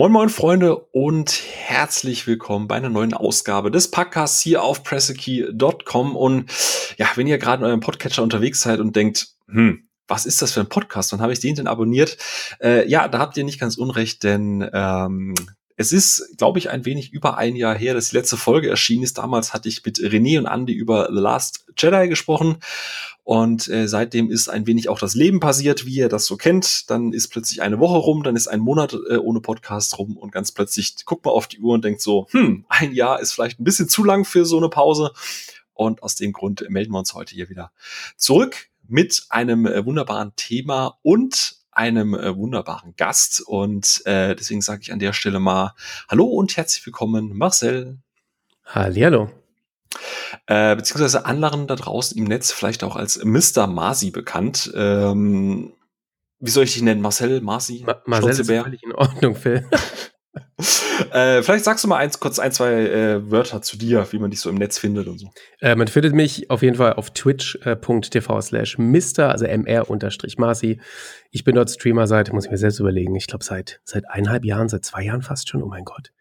Moin Moin Freunde und herzlich willkommen bei einer neuen Ausgabe des Podcasts hier auf pressekey.com und ja, wenn ihr gerade in eurem Podcatcher unterwegs seid und denkt, hm, was ist das für ein Podcast? Wann habe ich den denn abonniert? Äh, ja, da habt ihr nicht ganz unrecht, denn ähm, es ist, glaube ich, ein wenig über ein Jahr her, dass die letzte Folge erschienen ist. Damals hatte ich mit René und Andy über The Last Jedi gesprochen. Und äh, seitdem ist ein wenig auch das Leben passiert, wie ihr das so kennt. Dann ist plötzlich eine Woche rum, dann ist ein Monat äh, ohne Podcast rum und ganz plötzlich guckt man auf die Uhr und denkt so, hm, ein Jahr ist vielleicht ein bisschen zu lang für so eine Pause. Und aus dem Grund melden wir uns heute hier wieder zurück mit einem äh, wunderbaren Thema und einem äh, wunderbaren Gast. Und äh, deswegen sage ich an der Stelle mal Hallo und herzlich willkommen, Marcel. Hallihallo. Äh, beziehungsweise anderen da draußen im Netz vielleicht auch als Mr. Masi bekannt. Ähm, wie soll ich dich nennen? Marcel, Marci? Ma Marcel ist völlig in Ordnung, Phil. äh, vielleicht sagst du mal eins, kurz ein, zwei äh, Wörter zu dir, wie man dich so im Netz findet und so. Äh, man findet mich auf jeden Fall auf twitch.tv slash Mr, also mr-marci. Ich bin dort Streamer seit, muss ich mir selbst überlegen, ich glaube seit, seit eineinhalb Jahren, seit zwei Jahren fast schon, oh mein Gott.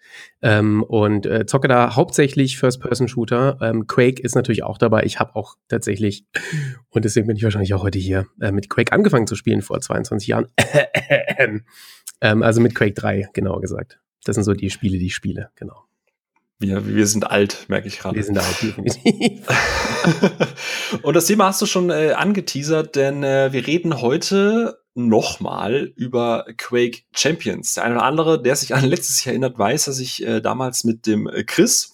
Ähm, und äh, zocke da hauptsächlich First-Person-Shooter. Ähm, Quake ist natürlich auch dabei. Ich habe auch tatsächlich, und deswegen bin ich wahrscheinlich auch heute hier, äh, mit Quake angefangen zu spielen vor 22 Jahren. Ähm, also mit Quake 3, genauer gesagt. Das sind so die Spiele, die ich spiele, genau. Wir, wir sind alt, merke ich gerade. Wir sind alt, definitiv. Und das Thema hast du schon äh, angeteasert, denn äh, wir reden heute nochmal über Quake Champions. Der eine oder andere, der sich an letztes Jahr erinnert, weiß, dass ich äh, damals mit dem äh, Chris,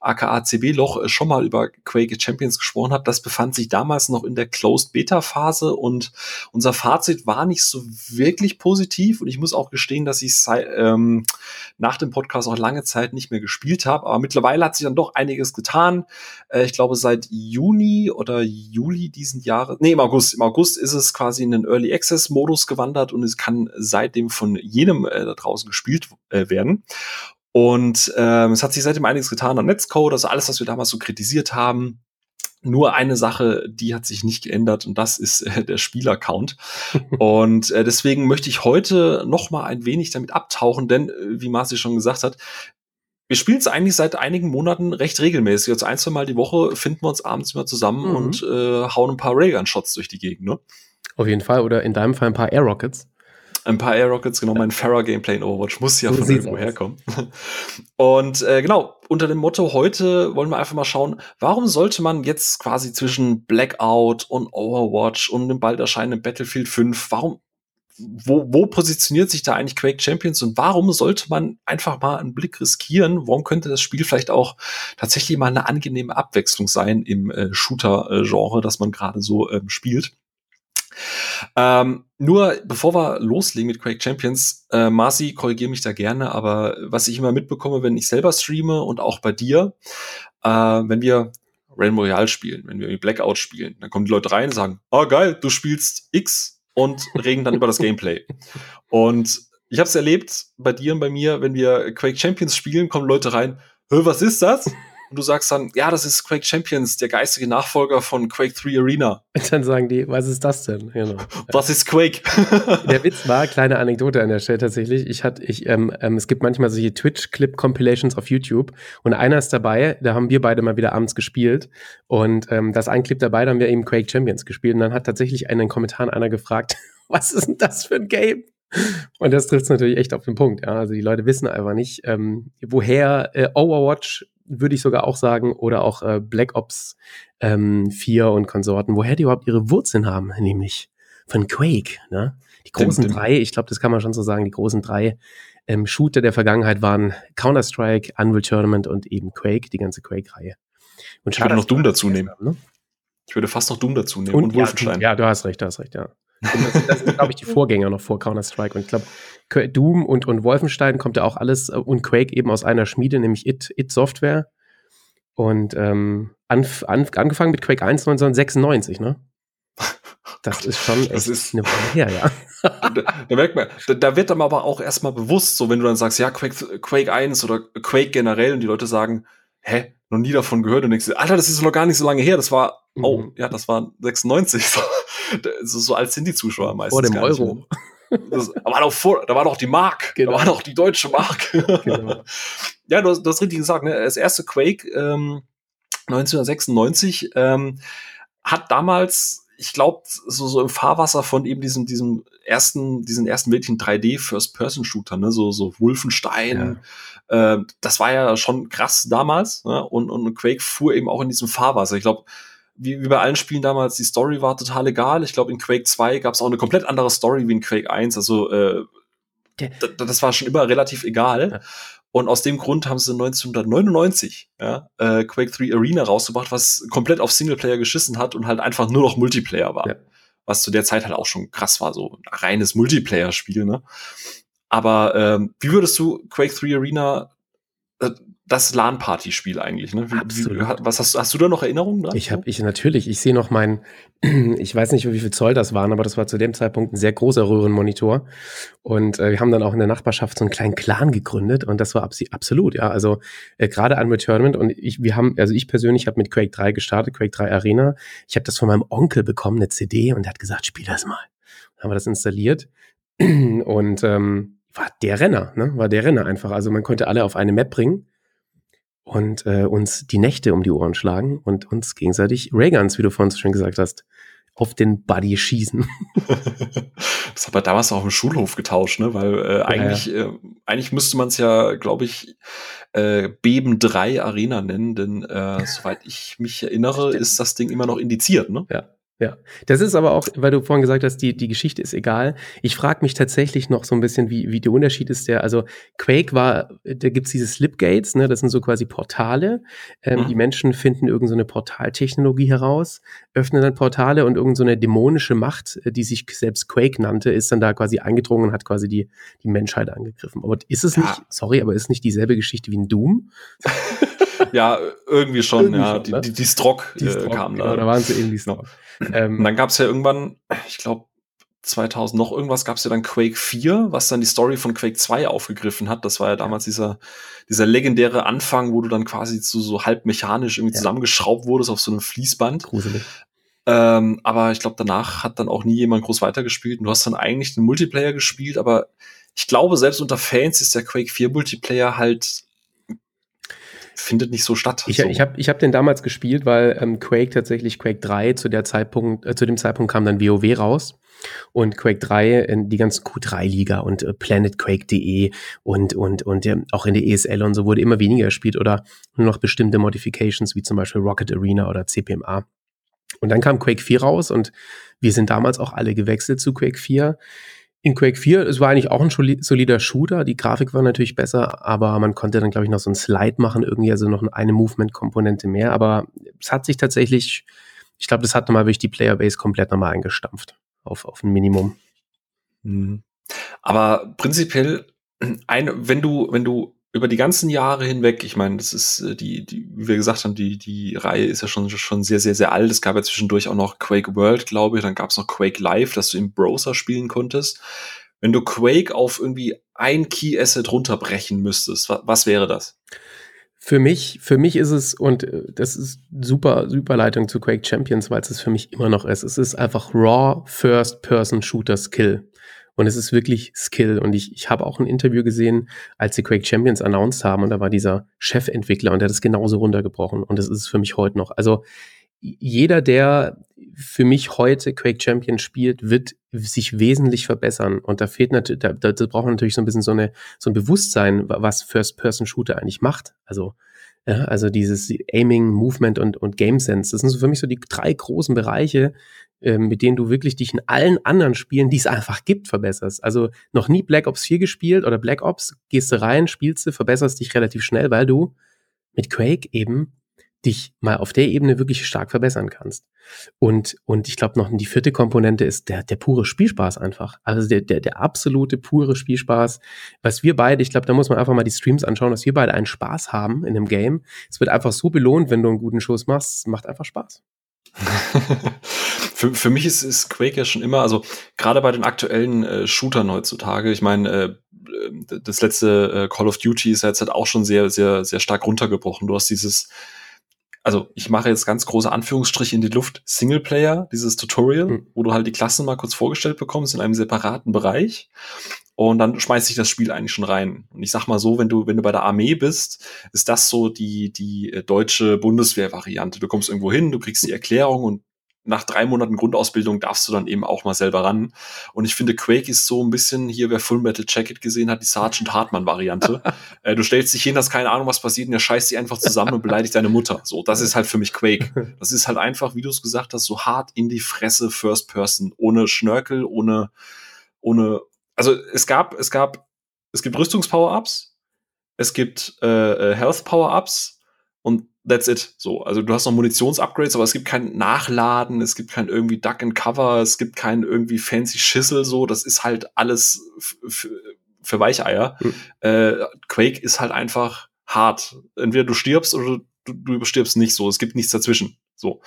aka CB-Loch, äh, schon mal über Quake Champions gesprochen habe. Das befand sich damals noch in der Closed Beta-Phase und unser Fazit war nicht so wirklich positiv. Und ich muss auch gestehen, dass ich ähm, nach dem Podcast auch lange Zeit nicht mehr gespielt habe. Aber mittlerweile hat sich dann doch einiges getan. Äh, ich glaube, seit Juni oder Juli diesen Jahres, nee, im August, im August ist es quasi in den Early Access Modus gewandert und es kann seitdem von jedem äh, da draußen gespielt äh, werden. Und ähm, es hat sich seitdem einiges getan am Netzcode, also alles, was wir damals so kritisiert haben. Nur eine Sache, die hat sich nicht geändert und das ist äh, der Spielaccount. und äh, deswegen möchte ich heute noch mal ein wenig damit abtauchen, denn äh, wie Marci schon gesagt hat, wir spielen es eigentlich seit einigen Monaten recht regelmäßig. Jetzt ein, zwei Mal die Woche finden wir uns abends immer zusammen mhm. und äh, hauen ein paar Raygun-Shots durch die Gegend, ne? Auf jeden Fall. Oder in deinem Fall ein paar Air Rockets. Ein paar Air Rockets, genau, mein Farah-Gameplay in Overwatch muss ja so von irgendwo herkommen. Und äh, genau, unter dem Motto heute wollen wir einfach mal schauen, warum sollte man jetzt quasi zwischen Blackout und Overwatch und dem bald erscheinenden Battlefield 5, warum, wo, wo positioniert sich da eigentlich Quake Champions und warum sollte man einfach mal einen Blick riskieren? Warum könnte das Spiel vielleicht auch tatsächlich mal eine angenehme Abwechslung sein im äh, Shooter-Genre, das man gerade so ähm, spielt? Ähm, nur bevor wir loslegen mit Quake Champions, äh, Marci, korrigiere mich da gerne, aber was ich immer mitbekomme, wenn ich selber streame und auch bei dir, äh, wenn wir Rainbow Royale spielen, wenn wir Blackout spielen, dann kommen die Leute rein und sagen, oh geil, du spielst X und reden dann über das Gameplay. Und ich habe es erlebt bei dir und bei mir, wenn wir Quake Champions spielen, kommen Leute rein, was ist das? Und du sagst dann, ja, das ist Quake Champions, der geistige Nachfolger von Quake 3 Arena. Und dann sagen die, was ist das denn? Genau. Was ist Quake? der Witz war, kleine Anekdote an der Stelle tatsächlich. Ich hatte, ich, ähm, ähm, es gibt manchmal solche Twitch-Clip-Compilations auf YouTube und einer ist dabei, da haben wir beide mal wieder abends gespielt und ähm, das ein Clip dabei, da haben wir eben Quake Champions gespielt und dann hat tatsächlich einen in den Kommentaren einer gefragt, was ist denn das für ein Game? Und das trifft es natürlich echt auf den Punkt. Ja. Also die Leute wissen einfach nicht, ähm, woher äh, Overwatch würde ich sogar auch sagen, oder auch äh, Black Ops ähm, 4 und Konsorten, woher die überhaupt ihre Wurzeln haben, nämlich von Quake. Ne? Die großen dim, drei, ich glaube, das kann man schon so sagen, die großen drei ähm, Shooter der Vergangenheit waren Counter-Strike, Unreal Tournament und eben Quake, die ganze Quake-Reihe. Und ich würde noch Doom dazu nehmen. Haben, ne? Ich würde fast noch Doom dazu nehmen und, und Wolfenstein. Ja, ja, du hast recht, du hast recht, ja. Das, das sind, glaube ich, die Vorgänger noch vor Counter-Strike. Und ich glaube, Doom und, und Wolfenstein kommt ja auch alles äh, und Quake eben aus einer Schmiede, nämlich It, It Software. Und ähm, anf an, angefangen mit Quake 1 1996, ne? Das ist schon echt das ist, eine Weile her, ja. da, da, merkt man, da, da wird dann aber auch erstmal bewusst, so wenn du dann sagst, ja, Quake, Quake 1 oder Quake generell und die Leute sagen, hä, noch nie davon gehört und denkst, Alter, das ist noch gar nicht so lange her, das war, oh, mhm. ja, das war 96. so, so alt sind die Zuschauer meistens. Vor dem Euro. Das, da, war doch vor, da war doch die Mark, genau. da war doch die deutsche Mark. Genau. ja, du hast, du hast richtig gesagt, ne? das erste Quake ähm, 1996 ähm, hat damals, ich glaube, so, so im Fahrwasser von eben diesem, diesem ersten, diesen ersten wirklichen 3D First-Person-Shooter, ne, so, so Wolfenstein, ja. äh, das war ja schon krass damals, ne? und, und Quake fuhr eben auch in diesem Fahrwasser. Ich glaube, wie, wie bei allen Spielen damals, die Story war total egal. Ich glaube, in Quake 2 gab es auch eine komplett andere Story wie in Quake 1. Also äh, das war schon immer relativ egal. Ja. Und aus dem Grund haben sie 1999 ja, äh, Quake 3 Arena rausgebracht, was komplett auf Singleplayer geschissen hat und halt einfach nur noch Multiplayer war. Ja. Was zu der Zeit halt auch schon krass war, so ein reines Multiplayer-Spiel, ne? Aber ähm, wie würdest du Quake 3 Arena äh, das LAN-Party-Spiel eigentlich. Ne? Wie, Absolut. Wie, was hast, hast du da noch Erinnerungen dran? Ich habe, ich natürlich, ich sehe noch meinen, ich weiß nicht, wie viel Zoll das waren, aber das war zu dem Zeitpunkt ein sehr großer Röhrenmonitor. Und äh, wir haben dann auch in der Nachbarschaft so einen kleinen Clan gegründet und das war abs absolut, ja. Also äh, gerade an Returnament und ich, wir haben, also ich persönlich habe mit Quake 3 gestartet, Quake 3 Arena. Ich habe das von meinem Onkel bekommen, eine CD, und der hat gesagt, spiel das mal. Dann haben wir das installiert und ähm, war der Renner, ne? War der Renner einfach. Also man konnte alle auf eine Map bringen und äh, uns die Nächte um die Ohren schlagen und uns gegenseitig Rayguns, wie du vorhin so schön gesagt hast, auf den Buddy schießen. das hat man damals auch im Schulhof getauscht, ne? Weil äh, eigentlich, ja, ja. Äh, eigentlich müsste man es ja, glaube ich, äh, Beben 3 Arena nennen, denn äh, soweit ich mich erinnere, ist das Ding immer noch indiziert, ne? Ja. Ja, das ist aber auch, weil du vorhin gesagt hast, die, die Geschichte ist egal. Ich frage mich tatsächlich noch so ein bisschen, wie, wie der Unterschied ist der. Also Quake war, da gibt's diese Slipgates, ne, das sind so quasi Portale. Ähm, mhm. Die Menschen finden irgendeine so Portaltechnologie heraus, öffnen dann Portale und irgendeine so dämonische Macht, äh, die sich selbst Quake nannte, ist dann da quasi eingedrungen und hat quasi die, die Menschheit angegriffen. Aber ist es ja. nicht, sorry, aber ist nicht dieselbe Geschichte wie in Doom? ja, irgendwie schon, irgendwie ja. Schon, ne? die, die, Strock, die Strock äh, kam genau, da. Da waren sie eben die Strock. Ähm, und dann gab es ja irgendwann, ich glaube, 2000 noch irgendwas gab es ja dann Quake 4, was dann die Story von Quake 2 aufgegriffen hat. Das war ja damals dieser, dieser legendäre Anfang, wo du dann quasi zu so halb mechanisch irgendwie ja. zusammengeschraubt wurdest auf so einem Fließband. Gruselig. Ähm, aber ich glaube, danach hat dann auch nie jemand groß weitergespielt. Und du hast dann eigentlich den Multiplayer gespielt, aber ich glaube, selbst unter Fans ist der Quake 4 Multiplayer halt findet nicht so statt. Ich, so. ich habe ich hab den damals gespielt, weil ähm, Quake tatsächlich Quake 3 zu der Zeitpunkt, äh, zu dem Zeitpunkt kam dann WoW raus. Und Quake 3, in die ganzen Q3-Liga und äh, PlanetQuake.de und, und, und äh, auch in der ESL und so wurde immer weniger gespielt oder nur noch bestimmte Modifications wie zum Beispiel Rocket Arena oder CPMA. Und dann kam Quake 4 raus und wir sind damals auch alle gewechselt zu Quake 4 in Quake 4, es war eigentlich auch ein solider Shooter. Die Grafik war natürlich besser, aber man konnte dann, glaube ich, noch so ein Slide machen, irgendwie, also noch eine Movement-Komponente mehr. Aber es hat sich tatsächlich, ich glaube, das hat nochmal wirklich die Playerbase komplett nochmal eingestampft auf, auf ein Minimum. Mhm. Aber prinzipiell, ein, wenn du, wenn du über die ganzen Jahre hinweg, ich meine, das ist äh, die, die, wie wir gesagt haben, die, die Reihe ist ja schon, schon sehr, sehr, sehr alt. Es gab ja zwischendurch auch noch Quake World, glaube ich, dann gab es noch Quake Live, dass du im Browser spielen konntest. Wenn du Quake auf irgendwie ein Key Asset runterbrechen müsstest, was, was wäre das? Für mich, für mich ist es, und äh, das ist super, super Leitung zu Quake Champions, weil es es für mich immer noch ist. Es ist einfach Raw First Person Shooter Skill. Und es ist wirklich Skill. Und ich, ich habe auch ein Interview gesehen, als sie Quake Champions announced haben. Und da war dieser Chefentwickler und der hat es genauso runtergebrochen. Und das ist es für mich heute noch. Also jeder, der für mich heute Quake Champions spielt, wird sich wesentlich verbessern. Und da fehlt natürlich, da, da, da braucht man natürlich so ein bisschen so, eine, so ein Bewusstsein, was First-Person-Shooter eigentlich macht. Also ja, also dieses Aiming, Movement und, und Game Sense. Das sind so für mich so die drei großen Bereiche, äh, mit denen du wirklich dich in allen anderen Spielen, die es einfach gibt, verbesserst. Also noch nie Black Ops 4 gespielt oder Black Ops, gehst du rein, spielst du, verbesserst dich relativ schnell, weil du mit Quake eben dich mal auf der Ebene wirklich stark verbessern kannst. Und, und ich glaube noch die vierte Komponente ist der, der pure Spielspaß einfach. Also der, der, der absolute pure Spielspaß. Was wir beide, ich glaube, da muss man einfach mal die Streams anschauen, dass wir beide einen Spaß haben in einem Game. Es wird einfach so belohnt, wenn du einen guten Schuss machst. Es macht einfach Spaß. für, für mich ist, ist Quake ja schon immer, also gerade bei den aktuellen äh, Shootern heutzutage, ich meine, äh, das letzte äh, Call of Duty ist jetzt halt auch schon sehr, sehr, sehr stark runtergebrochen. Du hast dieses also ich mache jetzt ganz große Anführungsstriche in die Luft, Singleplayer, dieses Tutorial, mhm. wo du halt die Klassen mal kurz vorgestellt bekommst in einem separaten Bereich. Und dann schmeißt sich das Spiel eigentlich schon rein. Und ich sag mal so, wenn du, wenn du bei der Armee bist, ist das so die, die äh, deutsche Bundeswehr-Variante. Du kommst irgendwo hin, du kriegst die Erklärung und nach drei Monaten Grundausbildung darfst du dann eben auch mal selber ran. Und ich finde, Quake ist so ein bisschen hier, wer Full Metal Jacket gesehen hat, die Sergeant Hartmann Variante. äh, du stellst dich hin, hast keine Ahnung, was passiert, und der scheißt dich einfach zusammen und beleidigt deine Mutter. So, das ist halt für mich Quake. Das ist halt einfach, wie du es gesagt hast, so hart in die Fresse First Person, ohne Schnörkel, ohne, ohne, also es gab, es gab, es gibt Rüstungspower-Ups, es gibt äh, äh Health-Power-Ups und that's it. So, also du hast noch Munitionsupgrades, aber es gibt kein Nachladen, es gibt kein irgendwie Duck and Cover, es gibt kein irgendwie fancy Schissel, so, das ist halt alles für Weicheier. Mhm. Äh, Quake ist halt einfach hart. Entweder du stirbst oder du, du überstirbst nicht so. Es gibt nichts dazwischen. So.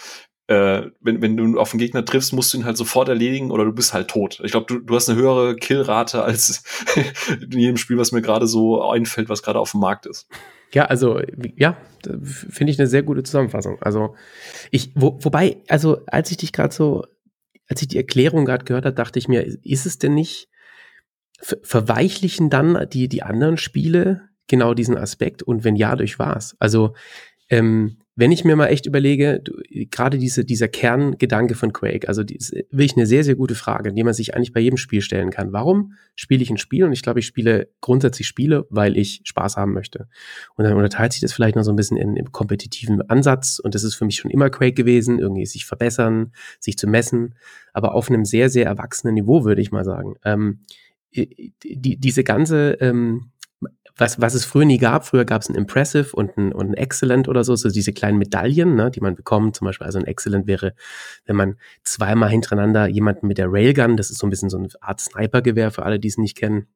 Äh, wenn, wenn du auf einen Gegner triffst, musst du ihn halt sofort erledigen oder du bist halt tot. Ich glaube, du, du hast eine höhere Killrate als in jedem Spiel, was mir gerade so einfällt, was gerade auf dem Markt ist. Ja, also, ja, finde ich eine sehr gute Zusammenfassung. Also, ich, wo, wobei, also, als ich dich gerade so, als ich die Erklärung gerade gehört habe, dachte ich mir, ist es denn nicht, verweichlichen dann die, die anderen Spiele genau diesen Aspekt? Und wenn ja, durch was? Also, ähm, wenn ich mir mal echt überlege, gerade diese, dieser Kerngedanke von Quake, also die ist wirklich eine sehr, sehr gute Frage, die man sich eigentlich bei jedem Spiel stellen kann. Warum spiele ich ein Spiel? Und ich glaube, ich spiele grundsätzlich Spiele, weil ich Spaß haben möchte. Und dann unterteilt sich das vielleicht noch so ein bisschen in, im kompetitiven Ansatz. Und das ist für mich schon immer Quake gewesen, irgendwie sich verbessern, sich zu messen, aber auf einem sehr, sehr erwachsenen Niveau, würde ich mal sagen. Ähm, die, diese ganze ähm, was, was es früher nie gab. Früher gab es ein Impressive und ein, und ein Excellent oder so, so diese kleinen Medaillen, ne, die man bekommt. Zum Beispiel, also ein Excellent wäre, wenn man zweimal hintereinander jemanden mit der Railgun, das ist so ein bisschen so eine Art Snipergewehr für alle, die es nicht kennen,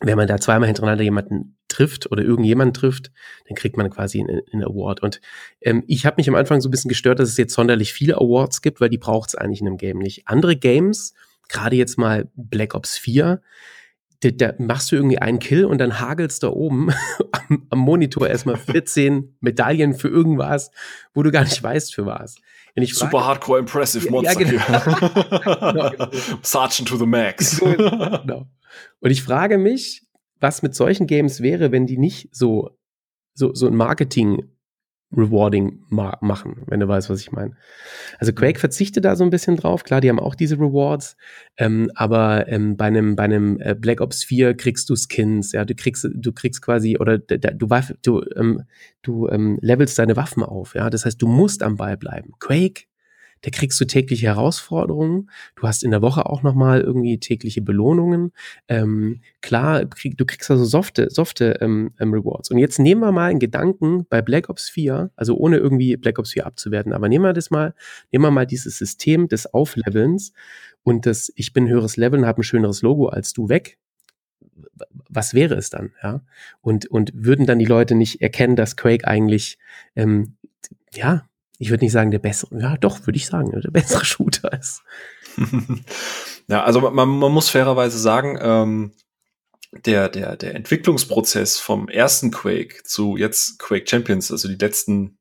wenn man da zweimal hintereinander jemanden trifft oder irgendjemanden trifft, dann kriegt man quasi einen, einen Award. Und ähm, ich habe mich am Anfang so ein bisschen gestört, dass es jetzt sonderlich viele Awards gibt, weil die braucht es eigentlich in einem Game nicht. Andere Games, gerade jetzt mal Black Ops 4, da, da machst du irgendwie einen Kill und dann hagelst da oben am, am, Monitor erstmal 14 Medaillen für irgendwas, wo du gar nicht weißt für was. Super frage, hardcore impressive Monster. Ja, genau. genau. Sergeant to the max. genau. Und ich frage mich, was mit solchen Games wäre, wenn die nicht so, so, so ein Marketing rewarding ma machen, wenn du weißt, was ich meine. Also mhm. Quake verzichtet da so ein bisschen drauf. Klar, die haben auch diese Rewards, ähm, aber ähm, bei einem bei einem äh, Black Ops 4 kriegst du Skins, ja, du kriegst du kriegst quasi oder du du ähm, du ähm, levelst deine Waffen auf, ja. Das heißt, du musst am Ball bleiben. Quake da kriegst du tägliche Herausforderungen. Du hast in der Woche auch nochmal irgendwie tägliche Belohnungen. Ähm, klar, krieg, du kriegst also softe, softe ähm, ähm, Rewards. Und jetzt nehmen wir mal einen Gedanken bei Black Ops 4, also ohne irgendwie Black Ops 4 abzuwerten, aber nehmen wir das mal, nehmen wir mal dieses System des Auflevelns und das Ich bin höheres Level und habe ein schöneres Logo als du weg was wäre es dann, ja? Und, und würden dann die Leute nicht erkennen, dass Quake eigentlich, ähm, ja, ich würde nicht sagen, der bessere, ja doch, würde ich sagen, der bessere Shooter ist. ja, also man, man muss fairerweise sagen, ähm, der, der, der Entwicklungsprozess vom ersten Quake zu jetzt Quake Champions, also die letzten,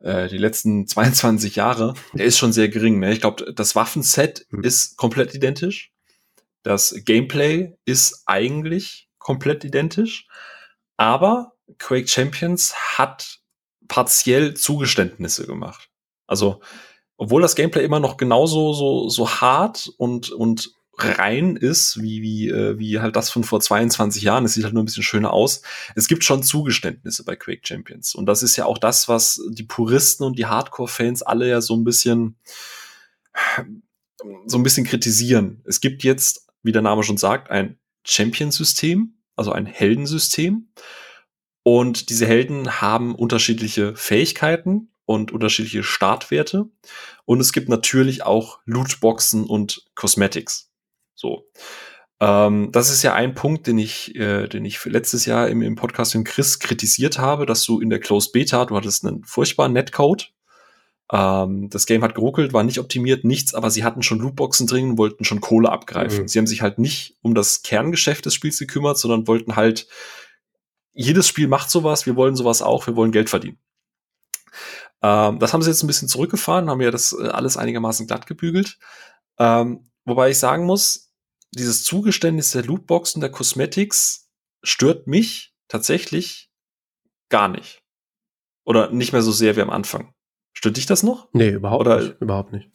äh, die letzten 22 Jahre, der ist schon sehr gering. Ne? Ich glaube, das Waffenset mhm. ist komplett identisch. Das Gameplay ist eigentlich komplett identisch. Aber Quake Champions hat partiell Zugeständnisse gemacht. Also, obwohl das Gameplay immer noch genauso so, so hart und, und rein ist, wie, wie, äh, wie halt das von vor 22 Jahren. Es sieht halt nur ein bisschen schöner aus. Es gibt schon Zugeständnisse bei Quake Champions. Und das ist ja auch das, was die Puristen und die Hardcore-Fans alle ja so ein bisschen, so ein bisschen kritisieren. Es gibt jetzt, wie der Name schon sagt, ein Champion-System, also ein Heldensystem. Und diese Helden haben unterschiedliche Fähigkeiten und unterschiedliche Startwerte. Und es gibt natürlich auch Lootboxen und Cosmetics. So. Ähm, das ist ja ein Punkt, den ich, äh, den ich letztes Jahr im, im Podcast mit Chris kritisiert habe, dass du in der Closed Beta, du hattest einen furchtbaren Netcode. Ähm, das Game hat geruckelt, war nicht optimiert, nichts, aber sie hatten schon Lootboxen drin, wollten schon Kohle abgreifen. Mhm. Sie haben sich halt nicht um das Kerngeschäft des Spiels gekümmert, sondern wollten halt jedes Spiel macht sowas, wir wollen sowas auch, wir wollen Geld verdienen. Ähm, das haben sie jetzt ein bisschen zurückgefahren, haben ja das äh, alles einigermaßen glatt gebügelt. Ähm, wobei ich sagen muss, dieses Zugeständnis der Lootboxen, der Cosmetics stört mich tatsächlich gar nicht. Oder nicht mehr so sehr wie am Anfang. Stört dich das noch? Nee, überhaupt Oder, nicht. Überhaupt nicht.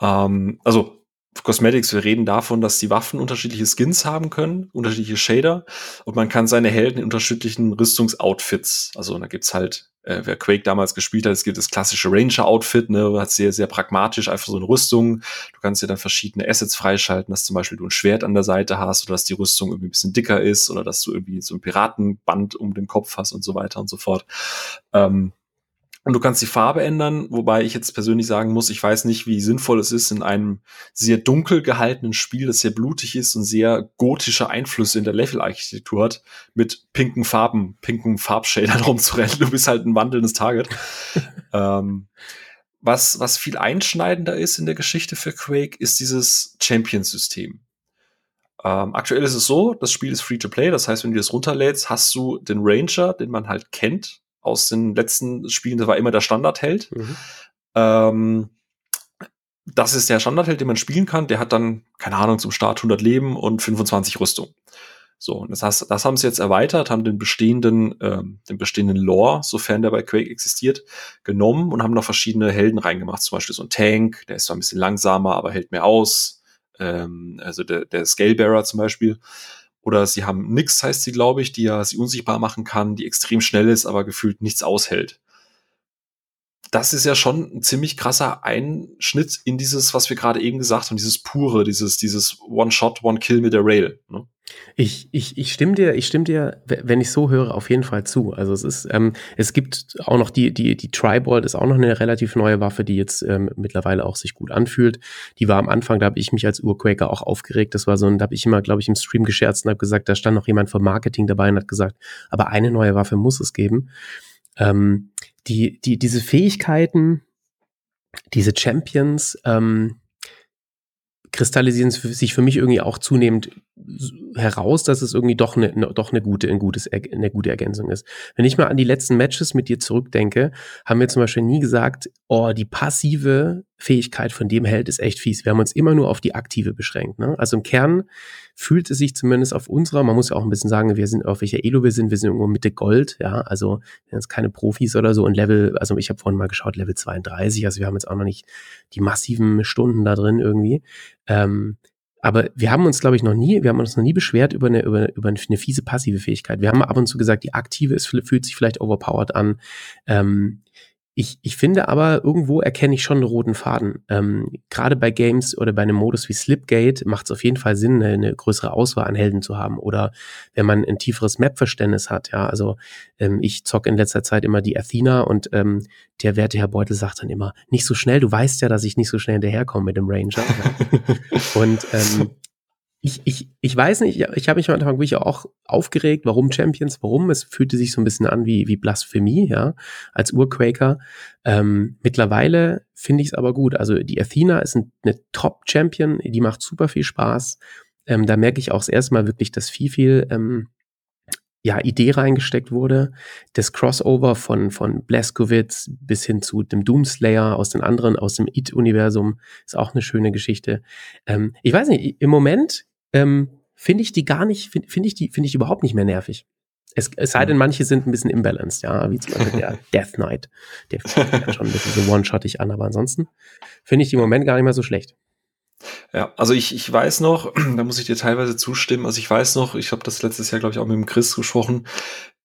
Ähm, also Cosmetics, wir reden davon, dass die Waffen unterschiedliche Skins haben können, unterschiedliche Shader und man kann seine Helden in unterschiedlichen Rüstungsoutfits, also da gibt's halt, äh, wer Quake damals gespielt hat, es gibt das klassische Ranger-Outfit, ne, hat sehr, sehr pragmatisch einfach so eine Rüstung. Du kannst dir dann verschiedene Assets freischalten, dass zum Beispiel du ein Schwert an der Seite hast oder dass die Rüstung irgendwie ein bisschen dicker ist oder dass du irgendwie so ein Piratenband um den Kopf hast und so weiter und so fort. Ähm, und du kannst die Farbe ändern, wobei ich jetzt persönlich sagen muss, ich weiß nicht, wie sinnvoll es ist, in einem sehr dunkel gehaltenen Spiel, das sehr blutig ist und sehr gotische Einflüsse in der Level-Architektur hat, mit pinken Farben, pinken Farbshadern rumzurennen. Du bist halt ein wandelndes Target. ähm, was, was viel einschneidender ist in der Geschichte für Quake, ist dieses Champions-System. Ähm, aktuell ist es so, das Spiel ist free to play, das heißt, wenn du das runterlädst, hast du den Ranger, den man halt kennt, aus den letzten Spielen, das war immer der Standardheld. Mhm. Ähm, das ist der Standardheld, den man spielen kann. Der hat dann, keine Ahnung, zum Start 100 Leben und 25 Rüstung. So, und das, heißt, das haben sie jetzt erweitert, haben den bestehenden, ähm, den bestehenden Lore, sofern der bei Quake existiert, genommen und haben noch verschiedene Helden reingemacht. Zum Beispiel so ein Tank, der ist zwar ein bisschen langsamer, aber hält mehr aus. Ähm, also der, der Scalebearer zum Beispiel. Oder sie haben Nix, heißt sie, glaube ich, die ja sie unsichtbar machen kann, die extrem schnell ist, aber gefühlt nichts aushält. Das ist ja schon ein ziemlich krasser Einschnitt in dieses, was wir gerade eben gesagt haben, dieses pure, dieses, dieses One-Shot, One-Kill mit der Rail. Ne? Ich, ich, ich stimme dir, ich stimme dir, wenn ich so höre, auf jeden Fall zu. Also es ist, ähm, es gibt auch noch die, die, die Tribolt ist auch noch eine relativ neue Waffe, die jetzt ähm, mittlerweile auch sich gut anfühlt. Die war am Anfang, da habe ich mich als Urquaker auch aufgeregt. Das war so, und da habe ich immer, glaube ich, im Stream gescherzt und habe gesagt, da stand noch jemand vom Marketing dabei und hat gesagt, aber eine neue Waffe muss es geben. Ähm, die, die, diese Fähigkeiten, diese Champions, ähm, kristallisieren sich für mich irgendwie auch zunehmend heraus, dass es irgendwie doch eine, doch eine gute, ein gutes, eine gute Ergänzung ist. Wenn ich mal an die letzten Matches mit dir zurückdenke, haben wir zum Beispiel nie gesagt, oh, die passive Fähigkeit von dem Held ist echt fies. Wir haben uns immer nur auf die aktive beschränkt. Ne? Also im Kern fühlt es sich zumindest auf unserer, man muss ja auch ein bisschen sagen, wir sind auf welcher Elo wir sind, wir sind irgendwo Mitte Gold, ja, also wir sind keine Profis oder so und Level, also ich habe vorhin mal geschaut, Level 32, also wir haben jetzt auch noch nicht die massiven Stunden da drin irgendwie. Ähm, aber wir haben uns, glaube ich, noch nie, wir haben uns noch nie beschwert über eine, über, über eine fiese passive Fähigkeit. Wir haben ab und zu gesagt, die aktive ist, fühlt sich vielleicht overpowered an. Ähm, ich, ich finde aber, irgendwo erkenne ich schon einen roten Faden. Ähm, Gerade bei Games oder bei einem Modus wie Slipgate macht es auf jeden Fall Sinn, eine, eine, größere Auswahl an Helden zu haben. Oder wenn man ein tieferes Map-Verständnis hat, ja. Also ähm, ich zocke in letzter Zeit immer die Athena und ähm, der werte Herr Beutel sagt dann immer, nicht so schnell, du weißt ja, dass ich nicht so schnell hinterherkomme mit dem Ranger. und ähm, ich, ich, ich weiß nicht, ich habe mich am Anfang wirklich auch aufgeregt, warum Champions, warum. Es fühlte sich so ein bisschen an wie, wie Blasphemie, ja, als Urquaker. Ähm, mittlerweile finde ich es aber gut. Also die Athena ist ein, eine Top-Champion, die macht super viel Spaß. Ähm, da merke ich auch das erste Mal wirklich, dass viel, viel ähm, ja, Idee reingesteckt wurde. Das Crossover von, von Blaskowitz bis hin zu dem Doomslayer aus den anderen, aus dem It-Universum ist auch eine schöne Geschichte. Ähm, ich weiß nicht, im Moment ähm, finde ich die gar nicht, finde find ich die, finde ich überhaupt nicht mehr nervig. Es, es sei denn, manche sind ein bisschen imbalanced, ja, wie zum Beispiel der Death Knight. Der fühlt sich schon ein bisschen so one-shottig an, aber ansonsten finde ich die im Moment gar nicht mehr so schlecht. Ja, also ich, ich weiß noch, da muss ich dir teilweise zustimmen, also ich weiß noch, ich habe das letztes Jahr, glaube ich, auch mit dem Chris gesprochen,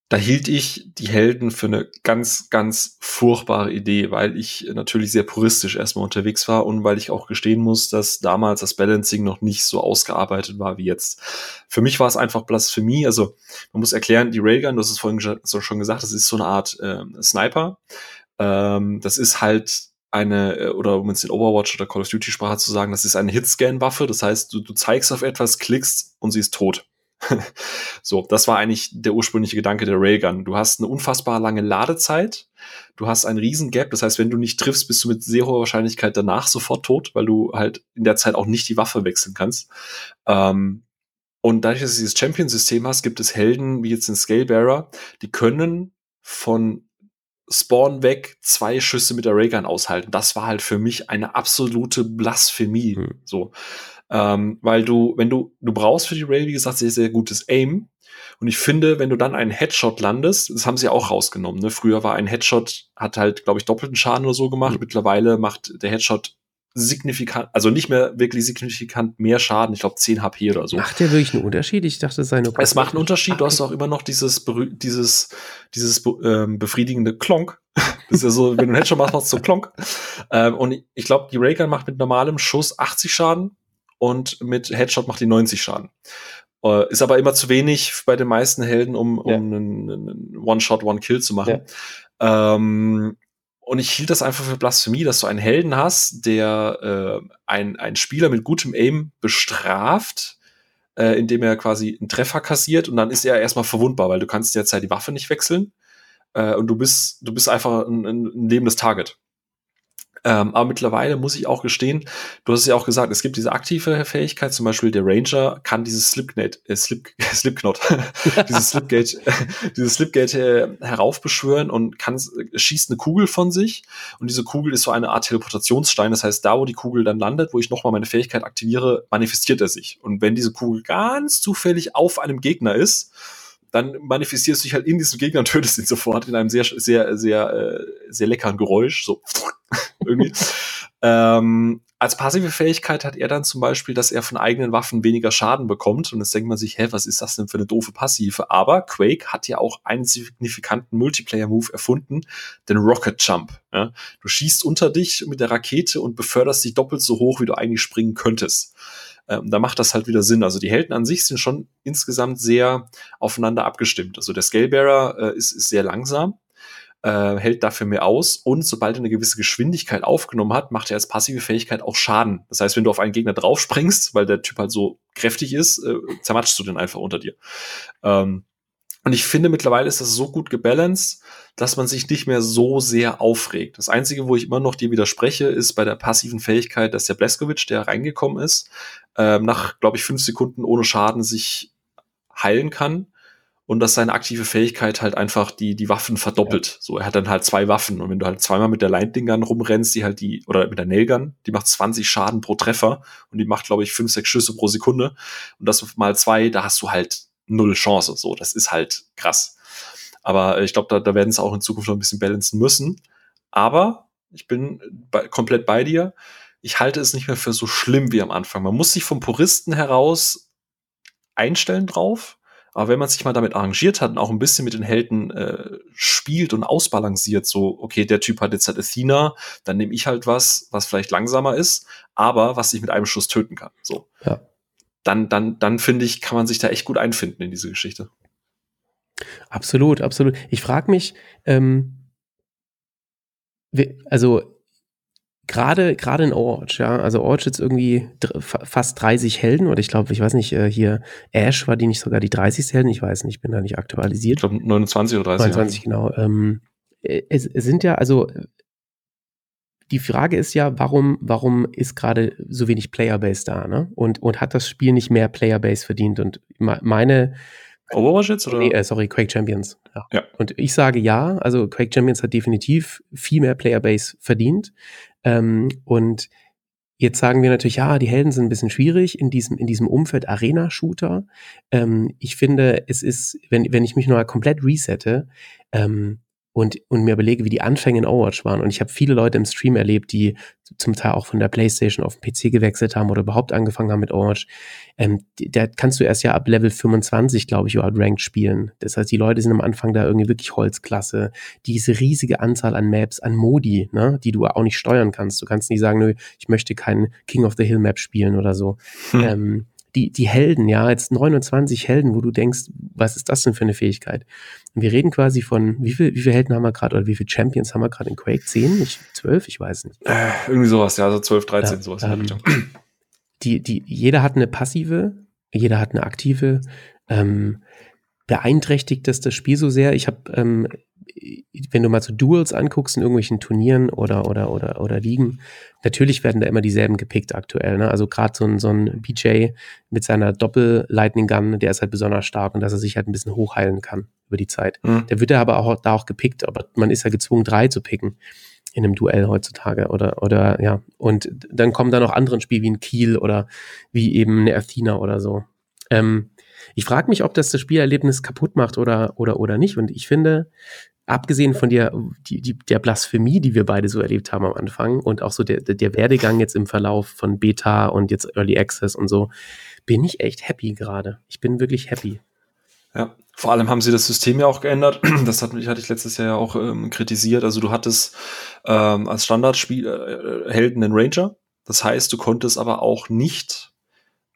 da hielt ich die Helden für eine ganz, ganz furchtbare Idee, weil ich natürlich sehr puristisch erstmal unterwegs war und weil ich auch gestehen muss, dass damals das Balancing noch nicht so ausgearbeitet war wie jetzt. Für mich war es einfach Blasphemie. Also man muss erklären, die Railgun, du hast es vorhin schon gesagt, das ist so eine Art äh, Sniper. Ähm, das ist halt eine, äh, oder um es in Overwatch oder Call of Duty Sprache zu sagen, das ist eine Hitscan-Waffe. Das heißt, du, du zeigst auf etwas, klickst und sie ist tot. so, das war eigentlich der ursprüngliche Gedanke der Railgun. Du hast eine unfassbar lange Ladezeit, du hast einen riesen Gap, das heißt, wenn du nicht triffst, bist du mit sehr hoher Wahrscheinlichkeit danach sofort tot, weil du halt in der Zeit auch nicht die Waffe wechseln kannst. Ähm, und dadurch, dass du dieses Champion-System hast, gibt es Helden wie jetzt den Scalebearer, die können von Spawn weg, zwei Schüsse mit der Raygun aushalten. Das war halt für mich eine absolute Blasphemie. Hm. So. Ähm, weil du, wenn du, du brauchst für die Ray, wie gesagt, sehr, sehr gutes Aim. Und ich finde, wenn du dann einen Headshot landest, das haben sie auch rausgenommen. Ne? Früher war ein Headshot, hat halt, glaube ich, doppelten Schaden oder so gemacht. Mhm. Mittlerweile macht der Headshot signifikant, also nicht mehr wirklich signifikant mehr Schaden. Ich glaube 10 HP oder so. Macht der wirklich einen Unterschied? Ich dachte, es sei nur. Es macht einen Unterschied. Du hast auch immer noch dieses, dieses, dieses ähm, befriedigende Klonk. Das ist ja so, wenn du einen Headshot machst, machst du so Klonk. Ähm, und ich glaube, die Raygun macht mit normalem Schuss 80 Schaden und mit Headshot macht die 90 Schaden. Äh, ist aber immer zu wenig bei den meisten Helden, um, um ja. einen, einen One-Shot, One-Kill zu machen. Ja. Ähm, und ich hielt das einfach für Blasphemie, dass du einen Helden hast, der äh, ein, ein Spieler mit gutem Aim bestraft, äh, indem er quasi einen Treffer kassiert und dann ist er erstmal verwundbar, weil du kannst derzeit die Waffe nicht wechseln äh, und du bist, du bist einfach ein, ein lebendes Target. Ähm, aber mittlerweile muss ich auch gestehen, du hast es ja auch gesagt, es gibt diese aktive Fähigkeit, zum Beispiel der Ranger kann dieses Slipknot, äh, Slip, Slipknot, dieses Slipgate, dieses Slipgate äh, heraufbeschwören und kann, schießt eine Kugel von sich und diese Kugel ist so eine Art Teleportationsstein. Das heißt, da wo die Kugel dann landet, wo ich nochmal meine Fähigkeit aktiviere, manifestiert er sich. Und wenn diese Kugel ganz zufällig auf einem Gegner ist, dann manifestierst du dich halt in diesem Gegner und tötest ihn sofort in einem sehr, sehr, sehr, äh, sehr leckeren Geräusch, so irgendwie. ähm, als passive Fähigkeit hat er dann zum Beispiel, dass er von eigenen Waffen weniger Schaden bekommt. Und jetzt denkt man sich, hä, was ist das denn für eine doofe Passive? Aber Quake hat ja auch einen signifikanten Multiplayer-Move erfunden, den Rocket Jump. Ja? Du schießt unter dich mit der Rakete und beförderst dich doppelt so hoch, wie du eigentlich springen könntest ähm, da macht das halt wieder Sinn. Also die Helden an sich sind schon insgesamt sehr aufeinander abgestimmt. Also der Scalebearer äh, ist, ist sehr langsam, äh, hält dafür mehr aus und sobald er eine gewisse Geschwindigkeit aufgenommen hat, macht er als passive Fähigkeit auch Schaden. Das heißt, wenn du auf einen Gegner draufspringst, weil der Typ halt so kräftig ist, äh, zermatschst du den einfach unter dir. Ähm, und ich finde, mittlerweile ist das so gut gebalanced, dass man sich nicht mehr so sehr aufregt. Das Einzige, wo ich immer noch dir widerspreche, ist bei der passiven Fähigkeit, dass der Bleskovic, der reingekommen ist, ähm, nach, glaube ich, fünf Sekunden ohne Schaden sich heilen kann und dass seine aktive Fähigkeit halt einfach die, die Waffen verdoppelt. Ja. So, er hat dann halt zwei Waffen und wenn du halt zweimal mit der Lightning Gun rumrennst, die halt die, oder mit der Nailgun, die macht 20 Schaden pro Treffer und die macht, glaube ich, fünf, sechs Schüsse pro Sekunde und das mal zwei, da hast du halt null Chance. So, das ist halt krass. Aber äh, ich glaube, da, da werden sie auch in Zukunft noch ein bisschen balancen müssen. Aber ich bin bei, komplett bei dir. Ich halte es nicht mehr für so schlimm wie am Anfang. Man muss sich vom Puristen heraus einstellen drauf. Aber wenn man sich mal damit arrangiert hat und auch ein bisschen mit den Helden äh, spielt und ausbalanciert, so, okay, der Typ hat jetzt halt Athena, dann nehme ich halt was, was vielleicht langsamer ist, aber was ich mit einem Schuss töten kann. So. Ja dann, dann, dann finde ich, kann man sich da echt gut einfinden in diese Geschichte. Absolut, absolut. Ich frage mich, ähm, also gerade gerade in Overwatch, ja, also Overwatch jetzt irgendwie fast 30 Helden oder ich glaube, ich weiß nicht, äh, hier Ash war die nicht sogar die 30. Helden, ich weiß nicht, ich bin da nicht aktualisiert. Ich glaube 29 oder 30. 29, ja. genau. Ähm, es, es sind ja, also die Frage ist ja, warum, warum ist gerade so wenig Playerbase da, ne? Und, und hat das Spiel nicht mehr Playerbase verdient? Und meine. Overwatch jetzt, oder? Nee, äh, sorry, Quake Champions. Ja. ja. Und ich sage ja, also Quake Champions hat definitiv viel mehr Playerbase verdient. Ähm, und Jetzt sagen wir natürlich, ja, die Helden sind ein bisschen schwierig in diesem, in diesem Umfeld Arena-Shooter. Ähm, ich finde, es ist, wenn, wenn ich mich nur komplett resette, ähm, und, und mir überlege, wie die Anfänge in Overwatch waren. Und ich habe viele Leute im Stream erlebt, die zum Teil auch von der Playstation auf den PC gewechselt haben oder überhaupt angefangen haben mit Overwatch. Ähm, da kannst du erst ja ab Level 25, glaube ich, überhaupt Ranked spielen. Das heißt, die Leute sind am Anfang da irgendwie wirklich Holzklasse. Diese riesige Anzahl an Maps, an Modi, ne, die du auch nicht steuern kannst. Du kannst nicht sagen, nö, ich möchte keinen King of the Hill Map spielen oder so. Hm. Ähm, die, die Helden, ja, jetzt 29 Helden, wo du denkst, was ist das denn für eine Fähigkeit? Und wir reden quasi von, wie viel, wie viele Helden haben wir gerade oder wie viele Champions haben wir gerade in Quake? 10? Ich, 12? Ich weiß nicht. Äh, irgendwie sowas, ja, also 12, 13, ja, sowas. Ähm, die, die, jeder hat eine passive, jeder hat eine aktive. Ähm, beeinträchtigt das das Spiel so sehr? Ich habe ähm, wenn du mal so Duels anguckst in irgendwelchen Turnieren oder, oder, oder, oder Ligen, natürlich werden da immer dieselben gepickt aktuell. Ne? Also gerade so ein, so ein BJ mit seiner Doppel-Lightning-Gun, der ist halt besonders stark und dass er sich halt ein bisschen hochheilen kann über die Zeit. Mhm. Der wird ja aber auch da auch gepickt, aber man ist ja gezwungen, drei zu picken in einem Duell heutzutage oder, oder, ja. Und dann kommen da noch andere Spiele wie ein Kiel oder wie eben eine Athena oder so. Ähm, ich frage mich, ob das das Spielerlebnis kaputt macht oder, oder, oder nicht. Und ich finde, abgesehen von der, die, die, der Blasphemie, die wir beide so erlebt haben am Anfang und auch so der, der Werdegang jetzt im Verlauf von Beta und jetzt Early Access und so, bin ich echt happy gerade. Ich bin wirklich happy. Ja, vor allem haben sie das System ja auch geändert. Das hat, hatte ich letztes Jahr ja auch ähm, kritisiert. Also du hattest ähm, als Standardspiel äh, Helden einen Ranger. Das heißt, du konntest aber auch nicht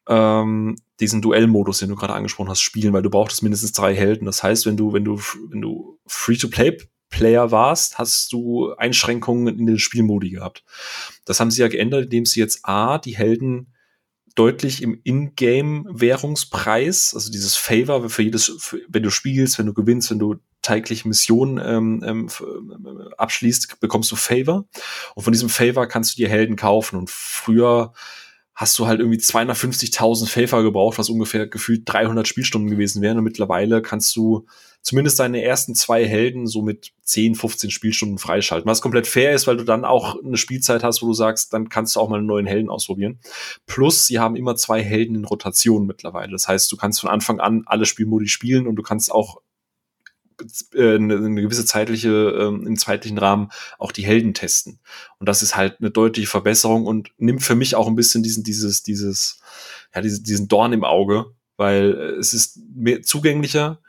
ähm, diesen Duellmodus, den du gerade angesprochen hast, spielen, weil du brauchtest mindestens drei Helden. Das heißt, wenn du, wenn du, wenn du Free-to-Play Player warst, hast du Einschränkungen in den Spielmodi gehabt. Das haben sie ja geändert, indem sie jetzt A, die Helden deutlich im Ingame-Währungspreis, also dieses Favor für jedes, für, wenn du spielst, wenn du gewinnst, wenn du tägliche Missionen ähm, ähm, ähm abschließt, bekommst du Favor. Und von diesem Favor kannst du dir Helden kaufen. Und früher hast du halt irgendwie 250.000 Pfeffer gebraucht, was ungefähr gefühlt 300 Spielstunden gewesen wären. Und mittlerweile kannst du zumindest deine ersten zwei Helden so mit 10, 15 Spielstunden freischalten. Was komplett fair ist, weil du dann auch eine Spielzeit hast, wo du sagst, dann kannst du auch mal einen neuen Helden ausprobieren. Plus, sie haben immer zwei Helden in Rotation mittlerweile. Das heißt, du kannst von Anfang an alle Spielmodi spielen und du kannst auch äh, eine, eine gewisse zeitliche, ähm, im zeitlichen Rahmen auch die Helden testen. Und das ist halt eine deutliche Verbesserung und nimmt für mich auch ein bisschen diesen, dieses, dieses, ja, diesen, diesen Dorn im Auge, weil äh, es ist mehr zugänglicher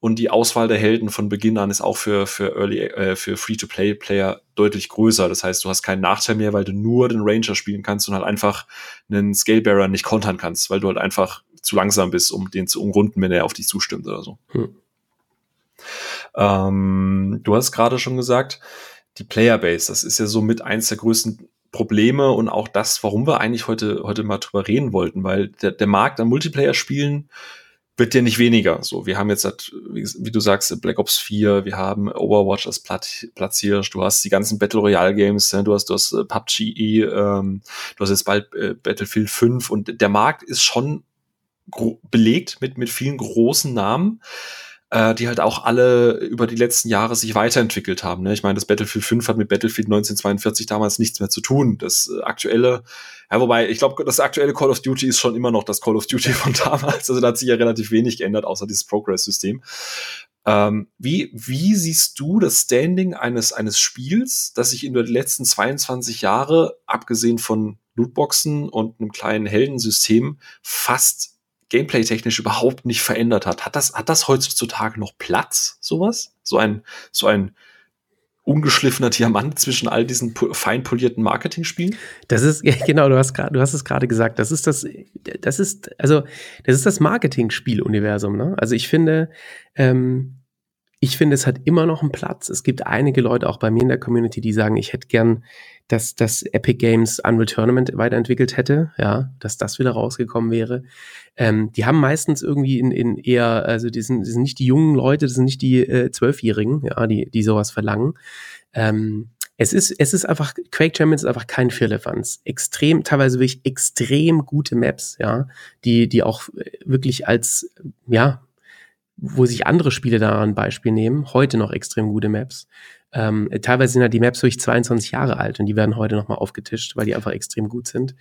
und die Auswahl der Helden von Beginn an ist auch für, für Early, äh, für Free-to-Play-Player deutlich größer. Das heißt, du hast keinen Nachteil mehr, weil du nur den Ranger spielen kannst und halt einfach einen Scalebearer nicht kontern kannst, weil du halt einfach zu langsam bist, um den zu umrunden, wenn er auf dich zustimmt oder so. Hm. Ähm, du hast gerade schon gesagt, die Playerbase, das ist ja so mit eins der größten Probleme und auch das, warum wir eigentlich heute, heute mal drüber reden wollten, weil der, der Markt an Multiplayer-Spielen wird ja nicht weniger. So, wir haben jetzt, wie, wie, du sagst, Black Ops 4, wir haben Overwatch als Platz, Platz hier, du hast die ganzen Battle Royale Games, ne, du hast, du hast äh, PUBG, ähm, du hast jetzt bald äh, Battlefield 5 und der Markt ist schon belegt mit, mit vielen großen Namen äh, die halt auch alle über die letzten Jahre sich weiterentwickelt haben. Ne? Ich meine, das Battlefield 5 hat mit Battlefield 1942 damals nichts mehr zu tun. Das äh, aktuelle, ja, wobei, ich glaube, das aktuelle Call of Duty ist schon immer noch das Call of Duty von damals. Also da hat sich ja relativ wenig geändert, außer dieses Progress-System. Ähm, wie, wie siehst du das Standing eines, eines Spiels, das sich in den letzten 22 Jahre, abgesehen von Lootboxen und einem kleinen Heldensystem, fast gameplay-technisch überhaupt nicht verändert hat. Hat das, hat das heutzutage noch Platz, sowas? So ein, so ein ungeschliffener Diamant zwischen all diesen fein polierten Marketing-Spielen? Das ist, ja, genau, du hast gerade, du hast es gerade gesagt. Das ist das, das ist, also, das ist das Marketing-Spiel-Universum, ne? Also ich finde, ähm, ich finde, es hat immer noch einen Platz. Es gibt einige Leute auch bei mir in der Community, die sagen, ich hätte gern, dass das Epic Games Unreal Tournament weiterentwickelt hätte, ja, dass das wieder rausgekommen wäre. Ähm, die haben meistens irgendwie in, in eher, also die sind, die sind nicht die jungen Leute, das sind nicht die äh, Zwölfjährigen, ja, die, die sowas verlangen. Ähm, es ist, es ist einfach, Quake Champions ist einfach kein Firlefanz. Extrem, teilweise wirklich extrem gute Maps, ja, die, die auch wirklich als, ja, wo sich andere Spiele da ein Beispiel nehmen, heute noch extrem gute Maps. Ähm, teilweise sind ja die Maps wirklich 22 Jahre alt und die werden heute nochmal aufgetischt, weil die einfach extrem gut sind.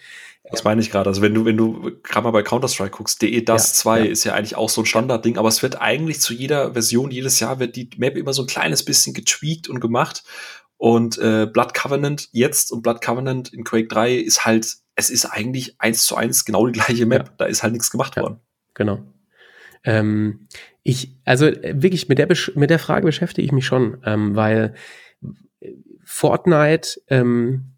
Das meine ich gerade. Also wenn du, wenn du gerade mal bei Counter-Strike guckst, DE Das ja, 2 ja. ist ja eigentlich auch so ein Standardding, aber es wird eigentlich zu jeder Version, jedes Jahr wird die Map immer so ein kleines bisschen getweakt und gemacht. Und äh, Blood Covenant jetzt und Blood Covenant in Quake 3 ist halt, es ist eigentlich eins zu eins genau die gleiche Map. Ja. Da ist halt nichts gemacht worden. Genau. Ähm, ich, also äh, wirklich mit der, mit der Frage beschäftige ich mich schon, ähm, weil äh, Fortnite, ähm,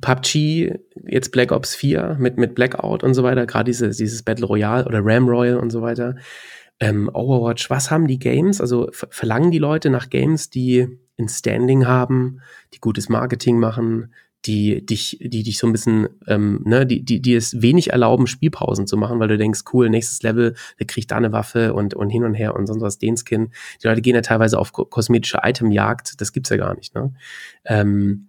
PUBG, jetzt Black Ops 4 mit, mit Blackout und so weiter, gerade diese, dieses Battle Royale oder Ram Royal und so weiter, ähm, Overwatch, was haben die Games? Also verlangen die Leute nach Games, die ein Standing haben, die gutes Marketing machen, die dich, die dich so ein bisschen, ähm, ne, die, die, die es wenig erlauben, Spielpausen zu machen, weil du denkst, cool, nächstes Level, der kriegt da eine Waffe und, und hin und her und sonst was, den Skin. Die Leute gehen ja teilweise auf kosmetische Itemjagd, das gibt's ja gar nicht, ne? Ähm,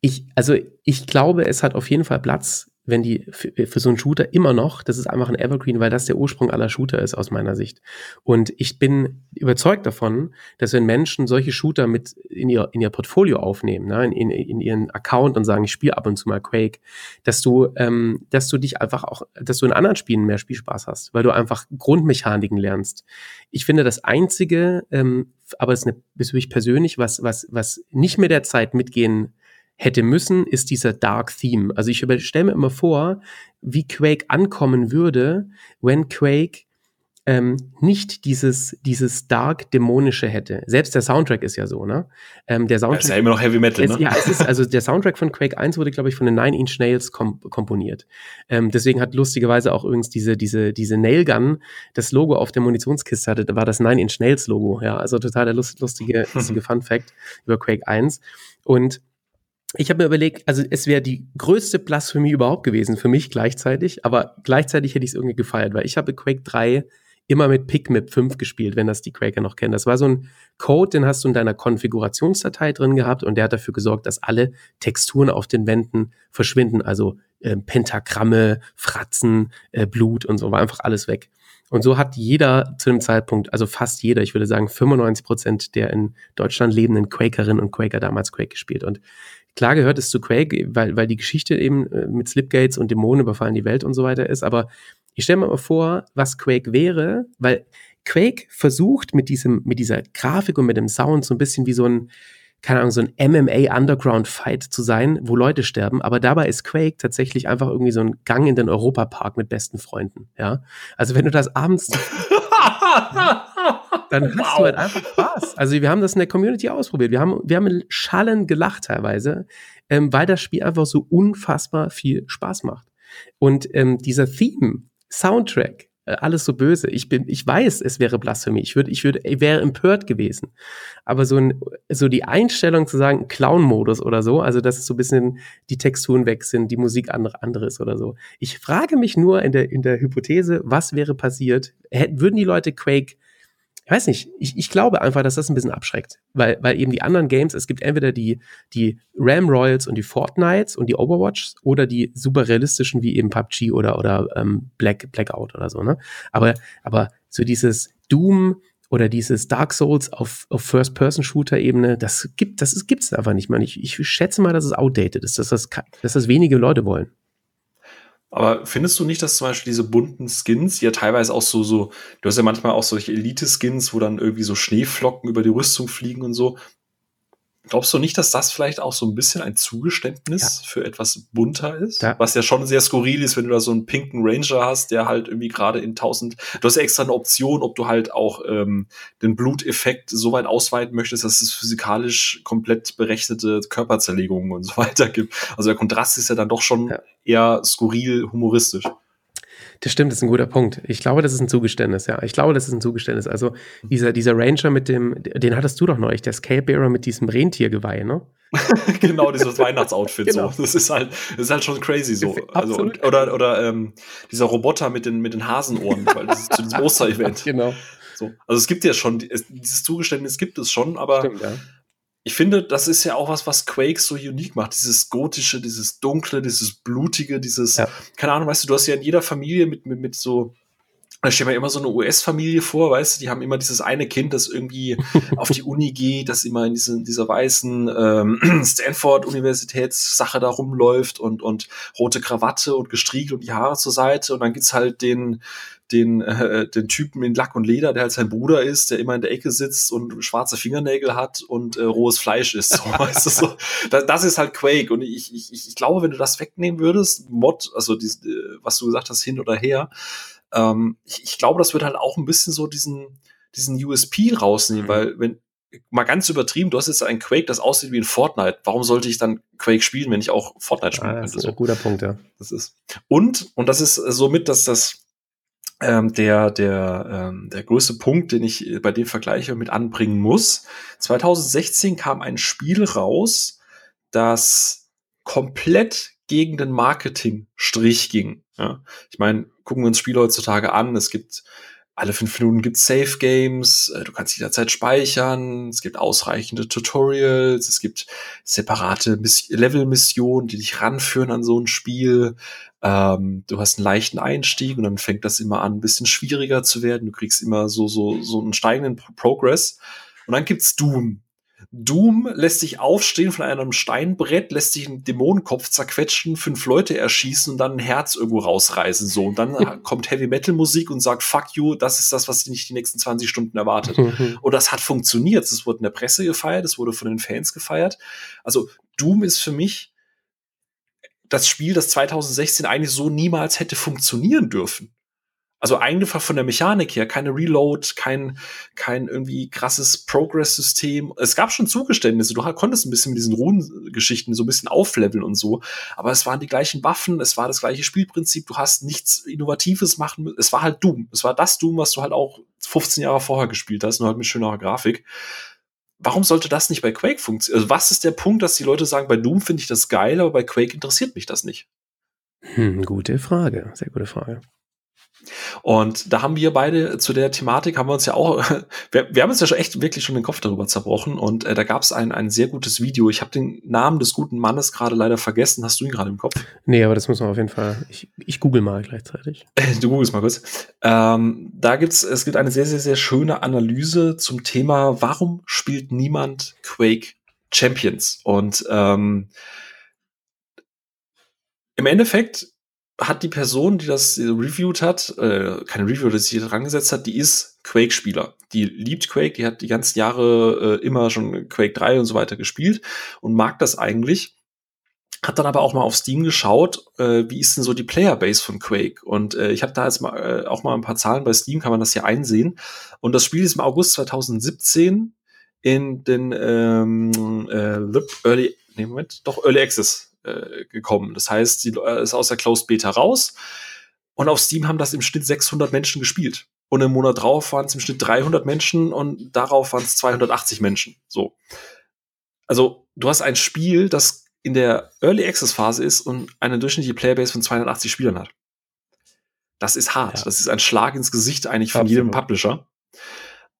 ich, also ich glaube, es hat auf jeden Fall Platz wenn die für, für, so einen Shooter immer noch, das ist einfach ein Evergreen, weil das der Ursprung aller Shooter ist aus meiner Sicht. Und ich bin überzeugt davon, dass wenn Menschen solche Shooter mit in ihr, in ihr Portfolio aufnehmen, ne, in, in, ihren Account und sagen, ich spiele ab und zu mal Quake, dass du, ähm, dass du dich einfach auch, dass du in anderen Spielen mehr Spielspaß hast, weil du einfach Grundmechaniken lernst. Ich finde das einzige, ähm, aber es ist, eine, ist persönlich, was, was, was nicht mehr der Zeit mitgehen hätte müssen, ist dieser Dark Theme. Also ich stelle mir immer vor, wie Quake ankommen würde, wenn Quake ähm, nicht dieses, dieses dark dämonische hätte. Selbst der Soundtrack ist ja so, ne? Ähm, der Soundtrack, das ist ja immer noch Heavy Metal, ne? ja, es ist, also der Soundtrack von Quake 1 wurde, glaube ich, von den Nine Inch Nails kom komponiert. Ähm, deswegen hat lustigerweise auch übrigens diese, diese, diese Nailgun, das Logo auf der Munitionskiste hatte, da war das Nine Inch Nails Logo, ja. Also total der lust, lustige, lustige Fun Fact über Quake 1. Und ich habe mir überlegt, also es wäre die größte Blasphemie überhaupt gewesen für mich gleichzeitig, aber gleichzeitig hätte ich es irgendwie gefeiert, weil ich habe Quake 3 immer mit PicMip 5 gespielt, wenn das die Quaker noch kennen. Das war so ein Code, den hast du in deiner Konfigurationsdatei drin gehabt und der hat dafür gesorgt, dass alle Texturen auf den Wänden verschwinden, also äh, Pentagramme, Fratzen, äh, Blut und so, war einfach alles weg. Und so hat jeder zu dem Zeitpunkt, also fast jeder, ich würde sagen 95 Prozent der in Deutschland lebenden Quakerinnen und Quaker damals Quake gespielt. Und Klar gehört es zu Quake, weil, weil die Geschichte eben äh, mit Slipgates und Dämonen überfallen die Welt und so weiter ist. Aber ich stelle mir mal vor, was Quake wäre, weil Quake versucht mit diesem, mit dieser Grafik und mit dem Sound so ein bisschen wie so ein, keine Ahnung, so ein MMA Underground Fight zu sein, wo Leute sterben. Aber dabei ist Quake tatsächlich einfach irgendwie so ein Gang in den Europapark mit besten Freunden. Ja. Also wenn du das abends dann hast wow. du halt einfach Spaß. Also wir haben das in der Community ausprobiert. Wir haben, wir haben Schallen gelacht teilweise, ähm, weil das Spiel einfach so unfassbar viel Spaß macht. Und ähm, dieser Theme, Soundtrack, äh, alles so böse. Ich bin, ich weiß, es wäre Blasphemie. Ich würde, ich würde, ich wäre empört gewesen. Aber so ein, so die Einstellung zu sagen, Clown-Modus oder so, also dass es so ein bisschen die Texturen weg sind, die Musik andere, andere ist oder so. Ich frage mich nur in der, in der Hypothese, was wäre passiert? Hätten, würden die Leute Quake weiß nicht, ich, ich glaube einfach, dass das ein bisschen abschreckt, weil, weil eben die anderen Games, es gibt entweder die, die Ram Royals und die Fortnites und die Overwatch oder die super realistischen wie eben PUBG oder, oder ähm, Black, Blackout oder so, ne? Aber, aber so dieses Doom oder dieses Dark Souls auf, auf First-Person-Shooter-Ebene, das gibt das gibt's einfach nicht, man. Ich, ich schätze mal, dass es outdated ist, dass das, dass das wenige Leute wollen. Aber findest du nicht, dass zum Beispiel diese bunten Skins, ja teilweise auch so, so, du hast ja manchmal auch solche Elite-Skins, wo dann irgendwie so Schneeflocken über die Rüstung fliegen und so, Glaubst du nicht, dass das vielleicht auch so ein bisschen ein Zugeständnis ja. für etwas bunter ist? Ja. Was ja schon sehr skurril ist, wenn du da so einen pinken Ranger hast, der halt irgendwie gerade in 1000, du hast ja extra eine Option, ob du halt auch ähm, den Bluteffekt so weit ausweiten möchtest, dass es physikalisch komplett berechnete Körperzerlegungen und so weiter gibt. Also der Kontrast ist ja dann doch schon ja. eher skurril humoristisch. Das stimmt, das ist ein guter Punkt. Ich glaube, das ist ein Zugeständnis, ja. Ich glaube, das ist ein Zugeständnis. Also dieser, dieser Ranger mit dem, den hattest du doch neulich, der Scalebearer mit diesem Rentiergeweih, ne? genau, dieses Weihnachtsoutfit genau. so. Das ist halt, das ist halt schon crazy so. Also, und, oder oder ähm, dieser Roboter mit den, mit den Hasenohren, weil das ist zu diesem Oster-Event. genau. So. Also es gibt ja schon, dieses Zugeständnis gibt es schon, aber Stimmt, ja ich finde, das ist ja auch was, was Quake so unique macht. Dieses gotische, dieses dunkle, dieses blutige, dieses, ja. keine Ahnung, weißt du, du hast ja in jeder Familie mit, mit, mit so, da steht mir immer so eine US-Familie vor, weißt du, die haben immer dieses eine Kind, das irgendwie auf die Uni geht, das immer in diese, dieser weißen ähm, Stanford-Universitätssache da rumläuft und, und rote Krawatte und gestriegelt und die Haare zur Seite. Und dann gibt's halt den, den, äh, den Typen in Lack und Leder, der halt sein Bruder ist, der immer in der Ecke sitzt und schwarze Fingernägel hat und äh, rohes Fleisch isst. So, weißt du, so. das, das ist halt Quake. Und ich, ich, ich glaube, wenn du das wegnehmen würdest, Mod, also dies, äh, was du gesagt hast, hin oder her, ähm, ich, ich glaube, das wird halt auch ein bisschen so diesen, diesen USP rausnehmen, mhm. weil wenn, mal ganz übertrieben, du hast jetzt ein Quake, das aussieht wie ein Fortnite. Warum sollte ich dann Quake spielen, wenn ich auch Fortnite spielen ah, könnte? Das ist ein guter Punkt, ja. Das ist. Und, und das ist somit, dass das ähm, der, der, ähm, der größte Punkt, den ich bei dem Vergleiche mit anbringen muss. 2016 kam ein Spiel raus, das komplett gegen den Marketing-Strich ging. Ja? Ich meine, gucken wir uns Spiele heutzutage an. Es gibt alle fünf Minuten gibt Safe Games, äh, du kannst jederzeit speichern, es gibt ausreichende Tutorials, es gibt separate Level-Missionen, die dich ranführen an so ein Spiel. Ähm, du hast einen leichten Einstieg und dann fängt das immer an, ein bisschen schwieriger zu werden. Du kriegst immer so, so, so einen steigenden Progress. Und dann gibt's Doom. Doom lässt sich aufstehen von einem Steinbrett, lässt sich einen Dämonenkopf zerquetschen, fünf Leute erschießen und dann ein Herz irgendwo rausreißen. So. Und dann kommt Heavy Metal Musik und sagt, fuck you, das ist das, was nicht die nächsten 20 Stunden erwartet. und das hat funktioniert. Es wurde in der Presse gefeiert, es wurde von den Fans gefeiert. Also Doom ist für mich das Spiel, das 2016 eigentlich so niemals hätte funktionieren dürfen. Also einfach von der Mechanik her, keine Reload, kein, kein irgendwie krasses Progress-System. Es gab schon Zugeständnisse, du konntest ein bisschen mit diesen Runengeschichten so ein bisschen aufleveln und so, aber es waren die gleichen Waffen, es war das gleiche Spielprinzip, du hast nichts Innovatives machen müssen. Es war halt Doom. Es war das Doom, was du halt auch 15 Jahre vorher gespielt hast, nur halt mit schönerer Grafik. Warum sollte das nicht bei Quake funktionieren? Also was ist der Punkt, dass die Leute sagen, bei Doom finde ich das geil, aber bei Quake interessiert mich das nicht? Hm, gute Frage, sehr gute Frage. Und da haben wir beide zu der Thematik haben wir uns ja auch, wir, wir haben uns ja schon echt wirklich schon den Kopf darüber zerbrochen und äh, da gab es ein, ein sehr gutes Video. Ich habe den Namen des guten Mannes gerade leider vergessen. Hast du ihn gerade im Kopf? Nee, aber das muss man auf jeden Fall. Ich, ich google mal gleichzeitig. du googelst mal kurz. Ähm, da gibt's, es gibt eine sehr, sehr, sehr schöne Analyse zum Thema, warum spielt niemand Quake Champions? Und ähm, im Endeffekt hat die Person, die das reviewed hat, äh, keine Review, die sich dran gesetzt hat, die ist Quake-Spieler. Die liebt Quake, die hat die ganzen Jahre äh, immer schon Quake 3 und so weiter gespielt und mag das eigentlich. Hat dann aber auch mal auf Steam geschaut, äh, wie ist denn so die Playerbase von Quake? Und äh, ich habe da jetzt mal äh, auch mal ein paar Zahlen bei Steam, kann man das hier einsehen. Und das Spiel ist im August 2017 in den ähm, äh, Early, nee, Moment, doch Early Access äh, gekommen. Das heißt, sie ist aus der Closed Beta raus und auf Steam haben das im Schnitt 600 Menschen gespielt. Und im Monat drauf waren es im Schnitt 300 Menschen und darauf waren es 280 Menschen. So. Also, du hast ein Spiel, das in der Early Access Phase ist und eine durchschnittliche Playerbase von 280 Spielern hat. Das ist hart. Ja. Das ist ein Schlag ins Gesicht eigentlich von Absolut. jedem Publisher.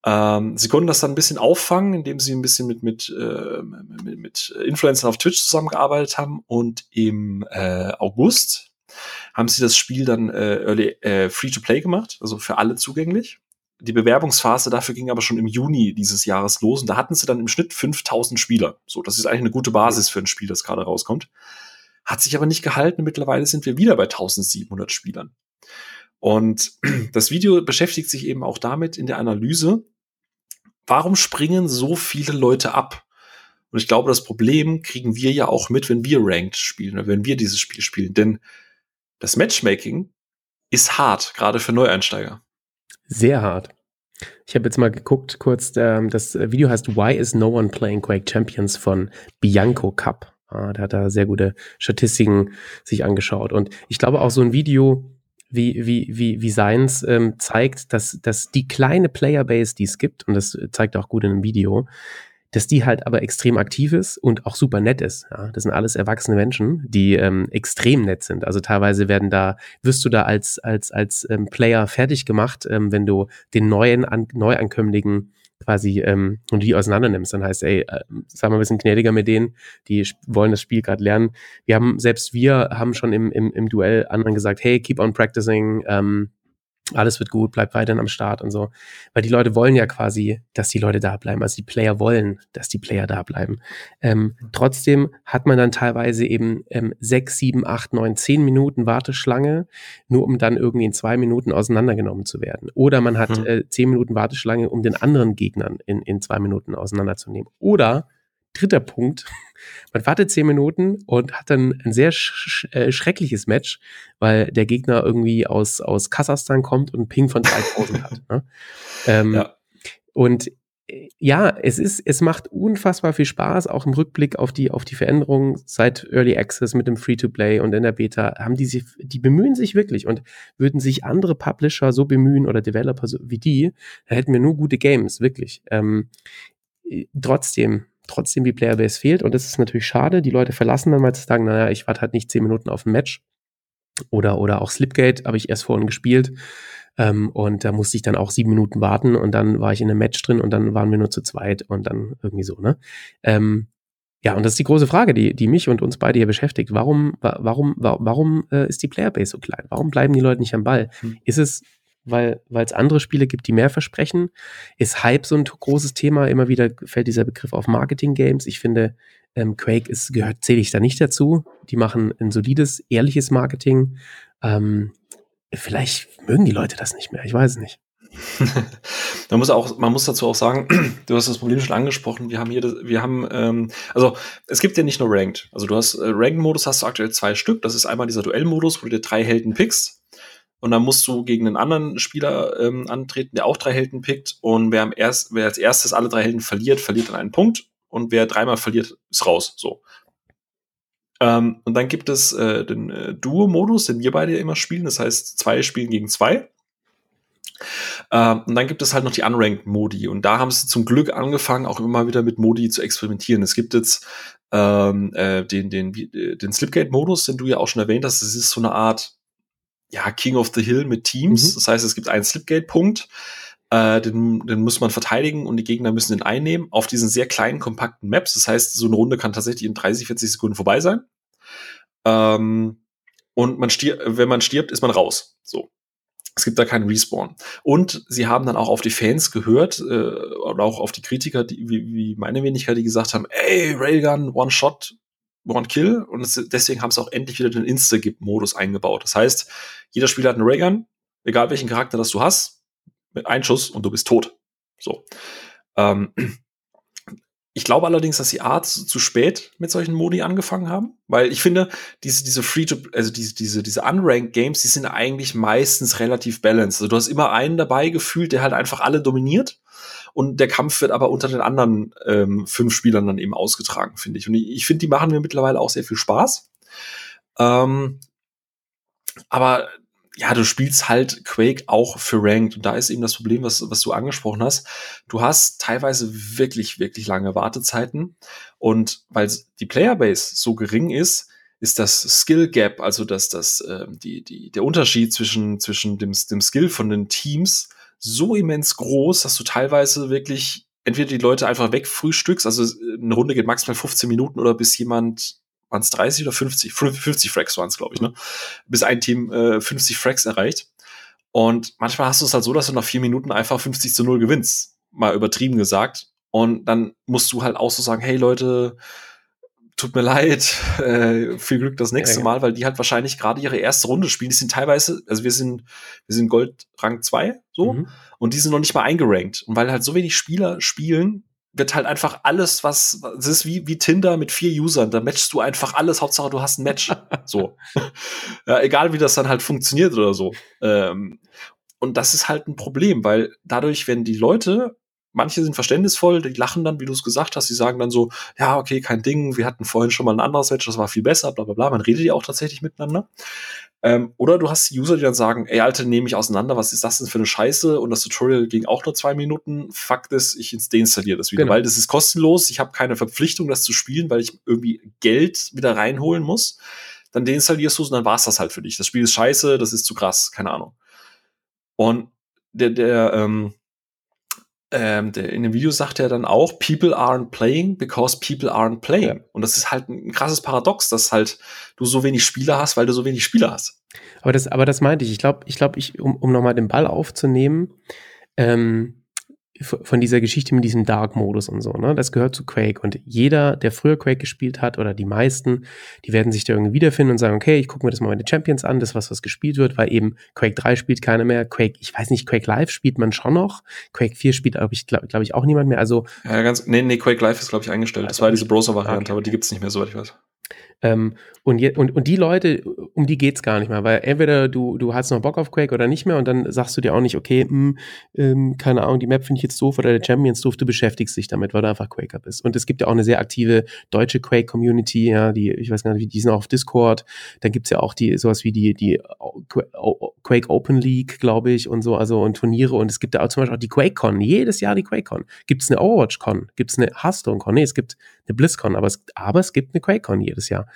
Ähm, sie konnten das dann ein bisschen auffangen, indem sie ein bisschen mit, mit, äh, mit, mit Influencern auf Twitch zusammengearbeitet haben. Und im äh, August haben sie das Spiel dann äh, early, äh, Free-to-Play gemacht, also für alle zugänglich. Die Bewerbungsphase dafür ging aber schon im Juni dieses Jahres los und da hatten sie dann im Schnitt 5000 Spieler. So, das ist eigentlich eine gute Basis für ein Spiel, das gerade rauskommt. Hat sich aber nicht gehalten. Mittlerweile sind wir wieder bei 1700 Spielern. Und das Video beschäftigt sich eben auch damit in der Analyse, warum springen so viele Leute ab? Und ich glaube, das Problem kriegen wir ja auch mit, wenn wir Ranked spielen oder wenn wir dieses Spiel spielen. Denn das Matchmaking ist hart, gerade für Neueinsteiger. Sehr hart. Ich habe jetzt mal geguckt, kurz, ähm, das Video heißt Why is no one playing Quake Champions von Bianco Cup. Ah, der hat da sehr gute Statistiken sich angeschaut. Und ich glaube auch so ein Video wie, wie, wie, wie Science ähm, zeigt, dass, dass die kleine Playerbase, die es gibt, und das zeigt auch gut in einem Video, dass die halt aber extrem aktiv ist und auch super nett ist. Ja, das sind alles erwachsene Menschen, die ähm, extrem nett sind. Also teilweise werden da, wirst du da als, als, als ähm, Player fertig gemacht, ähm, wenn du den neuen, an, Neuankömmlingen quasi ähm, und die auseinander nimmst, dann heißt, ey, äh, sei mal ein bisschen gnädiger mit denen, die wollen das Spiel gerade lernen. Wir haben, selbst wir haben schon im, im, im Duell anderen gesagt, hey, keep on practicing, ähm, alles wird gut, bleib weiterhin am Start und so. Weil die Leute wollen ja quasi, dass die Leute da bleiben. Also die Player wollen, dass die Player da bleiben. Ähm, trotzdem hat man dann teilweise eben ähm, sechs, sieben, acht, neun, zehn Minuten Warteschlange, nur um dann irgendwie in zwei Minuten auseinandergenommen zu werden. Oder man hat mhm. äh, zehn Minuten Warteschlange, um den anderen Gegnern in, in zwei Minuten auseinanderzunehmen. Oder dritter Punkt, man wartet zehn Minuten und hat dann ein sehr sch äh, schreckliches Match, weil der Gegner irgendwie aus, aus Kasachstan kommt und einen Ping von 3000 hat. Ne? Ähm, ja. Und äh, ja, es ist, es macht unfassbar viel Spaß, auch im Rückblick auf die, auf die Veränderungen seit Early Access mit dem Free-to-Play und in der Beta, haben die sich, die bemühen sich wirklich und würden sich andere Publisher so bemühen oder Developer so wie die, da hätten wir nur gute Games, wirklich. Ähm, äh, trotzdem, trotzdem die Playerbase fehlt und das ist natürlich schade. Die Leute verlassen dann mal zu sagen, naja, ich warte halt nicht zehn Minuten auf ein Match. Oder, oder auch Slipgate habe ich erst vorhin gespielt. Ähm, und da musste ich dann auch sieben Minuten warten und dann war ich in einem Match drin und dann waren wir nur zu zweit und dann irgendwie so, ne? Ähm, ja, und das ist die große Frage, die, die mich und uns beide hier beschäftigt. Warum, warum, warum, warum äh, ist die Playerbase so klein? Warum bleiben die Leute nicht am Ball? Hm. Ist es, weil es andere Spiele gibt, die mehr versprechen? Ist Hype so ein großes Thema? Immer wieder fällt dieser Begriff auf Marketing Games. Ich finde, ähm, Quake ist, gehört, zähle ich da nicht dazu. Die machen ein solides, ehrliches Marketing. Ähm, vielleicht mögen die Leute das nicht mehr. Ich weiß es nicht. man muss auch, man muss dazu auch sagen, du hast das Problem schon angesprochen. Wir haben hier, wir haben, ähm, also es gibt ja nicht nur Ranked. Also du hast äh, Ranked-Modus hast du aktuell zwei Stück. Das ist einmal dieser Duell-Modus, wo du dir drei Helden pickst. Und dann musst du gegen einen anderen Spieler ähm, antreten, der auch drei Helden pickt. Und wer, am erst, wer als erstes alle drei Helden verliert, verliert dann einen Punkt. Und wer dreimal verliert, ist raus. So. Ähm, und dann gibt es äh, den äh, Duo-Modus, den wir beide immer spielen. Das heißt, zwei spielen gegen zwei. Ähm, und dann gibt es halt noch die Unranked-Modi. Und da haben sie zum Glück angefangen, auch immer wieder mit Modi zu experimentieren. Es gibt jetzt ähm, äh, den, den, den Slipgate-Modus, den du ja auch schon erwähnt hast. Das ist so eine Art ja, King of the Hill mit Teams. Mhm. Das heißt, es gibt einen Slipgate-Punkt. Äh, den, den muss man verteidigen und die Gegner müssen den einnehmen auf diesen sehr kleinen, kompakten Maps. Das heißt, so eine Runde kann tatsächlich in 30, 40 Sekunden vorbei sein. Ähm, und man stirbt, wenn man stirbt, ist man raus. So. Es gibt da keinen Respawn. Und sie haben dann auch auf die Fans gehört, äh, oder auch auf die Kritiker, die, wie, wie meine Wenigkeit, die gesagt haben, ey, Railgun, One Shot, One Kill. Und es, deswegen haben sie auch endlich wieder den Insta-Modus eingebaut. Das heißt, jeder Spieler hat einen Raygun, egal welchen Charakter das du hast, mit einem Schuss und du bist tot. So. Ähm, ich glaube allerdings, dass die Art zu spät mit solchen Modi angefangen haben, weil ich finde, diese, diese Free to, also diese, diese, diese Unranked Games, die sind eigentlich meistens relativ balanced. Also du hast immer einen dabei gefühlt, der halt einfach alle dominiert und der Kampf wird aber unter den anderen ähm, fünf Spielern dann eben ausgetragen, finde ich. Und ich, ich finde, die machen mir mittlerweile auch sehr viel Spaß. Ähm, aber ja, du spielst halt Quake auch für Ranked. Und da ist eben das Problem, was, was du angesprochen hast. Du hast teilweise wirklich, wirklich lange Wartezeiten. Und weil die Playerbase so gering ist, ist das Skill Gap, also dass das, äh, die, die, der Unterschied zwischen, zwischen dem, dem Skill von den Teams so immens groß, dass du teilweise wirklich entweder die Leute einfach wegfrühstückst, also eine Runde geht maximal 15 Minuten oder bis jemand waren es 30 oder 50? 50 Fracks waren es, glaube ich, ne? Bis ein Team äh, 50 Fracks erreicht. Und manchmal hast du es halt so, dass du nach vier Minuten einfach 50 zu 0 gewinnst. Mal übertrieben gesagt. Und dann musst du halt auch so sagen, hey Leute, tut mir leid, äh, viel Glück das nächste ja, Mal, weil die halt wahrscheinlich gerade ihre erste Runde spielen. Die sind teilweise, also wir sind, wir sind Gold Rang 2, so, mhm. und die sind noch nicht mal eingerankt. Und weil halt so wenig Spieler spielen, wird halt einfach alles, was, es ist wie, wie Tinder mit vier Usern, da matchst du einfach alles, Hauptsache du hast ein Match. so. ja, egal wie das dann halt funktioniert oder so. Ähm, und das ist halt ein Problem, weil dadurch, wenn die Leute, manche sind verständnisvoll, die lachen dann, wie du es gesagt hast, die sagen dann so, ja, okay, kein Ding, wir hatten vorhin schon mal ein anderes Match, das war viel besser, bla bla bla. Man redet ja auch tatsächlich miteinander. Ähm, oder du hast User, die dann sagen, ey, Alter, nehme ich auseinander, was ist das denn für eine Scheiße? Und das Tutorial ging auch nur zwei Minuten. Fakt ist, ich deinstalliere das wieder, genau. weil das ist kostenlos. Ich habe keine Verpflichtung, das zu spielen, weil ich irgendwie Geld wieder reinholen muss. Dann deinstallierst du es und dann war's das halt für dich. Das Spiel ist scheiße, das ist zu krass, keine Ahnung. Und der, der, ähm, ähm, der, in dem Video sagt er dann auch, people aren't playing because people aren't playing. Ja. Und das ist halt ein krasses Paradox, dass halt du so wenig Spieler hast, weil du so wenig Spieler hast. Aber das, aber das meinte ich. Ich glaube, ich glaube, ich, um, um nochmal den Ball aufzunehmen, ähm, von dieser Geschichte mit diesem Dark-Modus und so, ne? Das gehört zu Quake. Und jeder, der früher Quake gespielt hat, oder die meisten, die werden sich da irgendwie wiederfinden und sagen, okay, ich gucke mir das mal den Champions an, das was, was gespielt wird, weil eben Quake 3 spielt keiner mehr. Quake, ich weiß nicht, Quake Live spielt man schon noch. Quake 4 spielt, glaube ich, glaube glaub ich, auch niemand mehr. Also. Ja, ganz, nee, nee, Quake Live ist, glaube ich, eingestellt. Das war diese Browser-Variante, okay. aber die gibt's nicht mehr, soweit ich weiß. Ähm, und, je, und, und die Leute, um die geht's gar nicht mehr, weil entweder du, du hast noch Bock auf Quake oder nicht mehr und dann sagst du dir auch nicht, okay, mh, hm, ähm, keine Ahnung, die Map finde ich jetzt doof oder der Champions doof, du beschäftigst dich damit, weil du einfach Quaker bist. Und es gibt ja auch eine sehr aktive deutsche Quake-Community, ja, die, ich weiß gar nicht, die sind auch auf Discord, da gibt's ja auch die, sowas wie die, die Quake Open League, glaube ich, und so, also und Turniere und es gibt ja auch zum Beispiel auch die QuakeCon, jedes Jahr die QuakeCon. Gibt's eine OverwatchCon, gibt's eine Hearthstone-Con, nee, es gibt eine BlizzCon, aber es, aber es gibt eine QuakeCon jedes Jahr.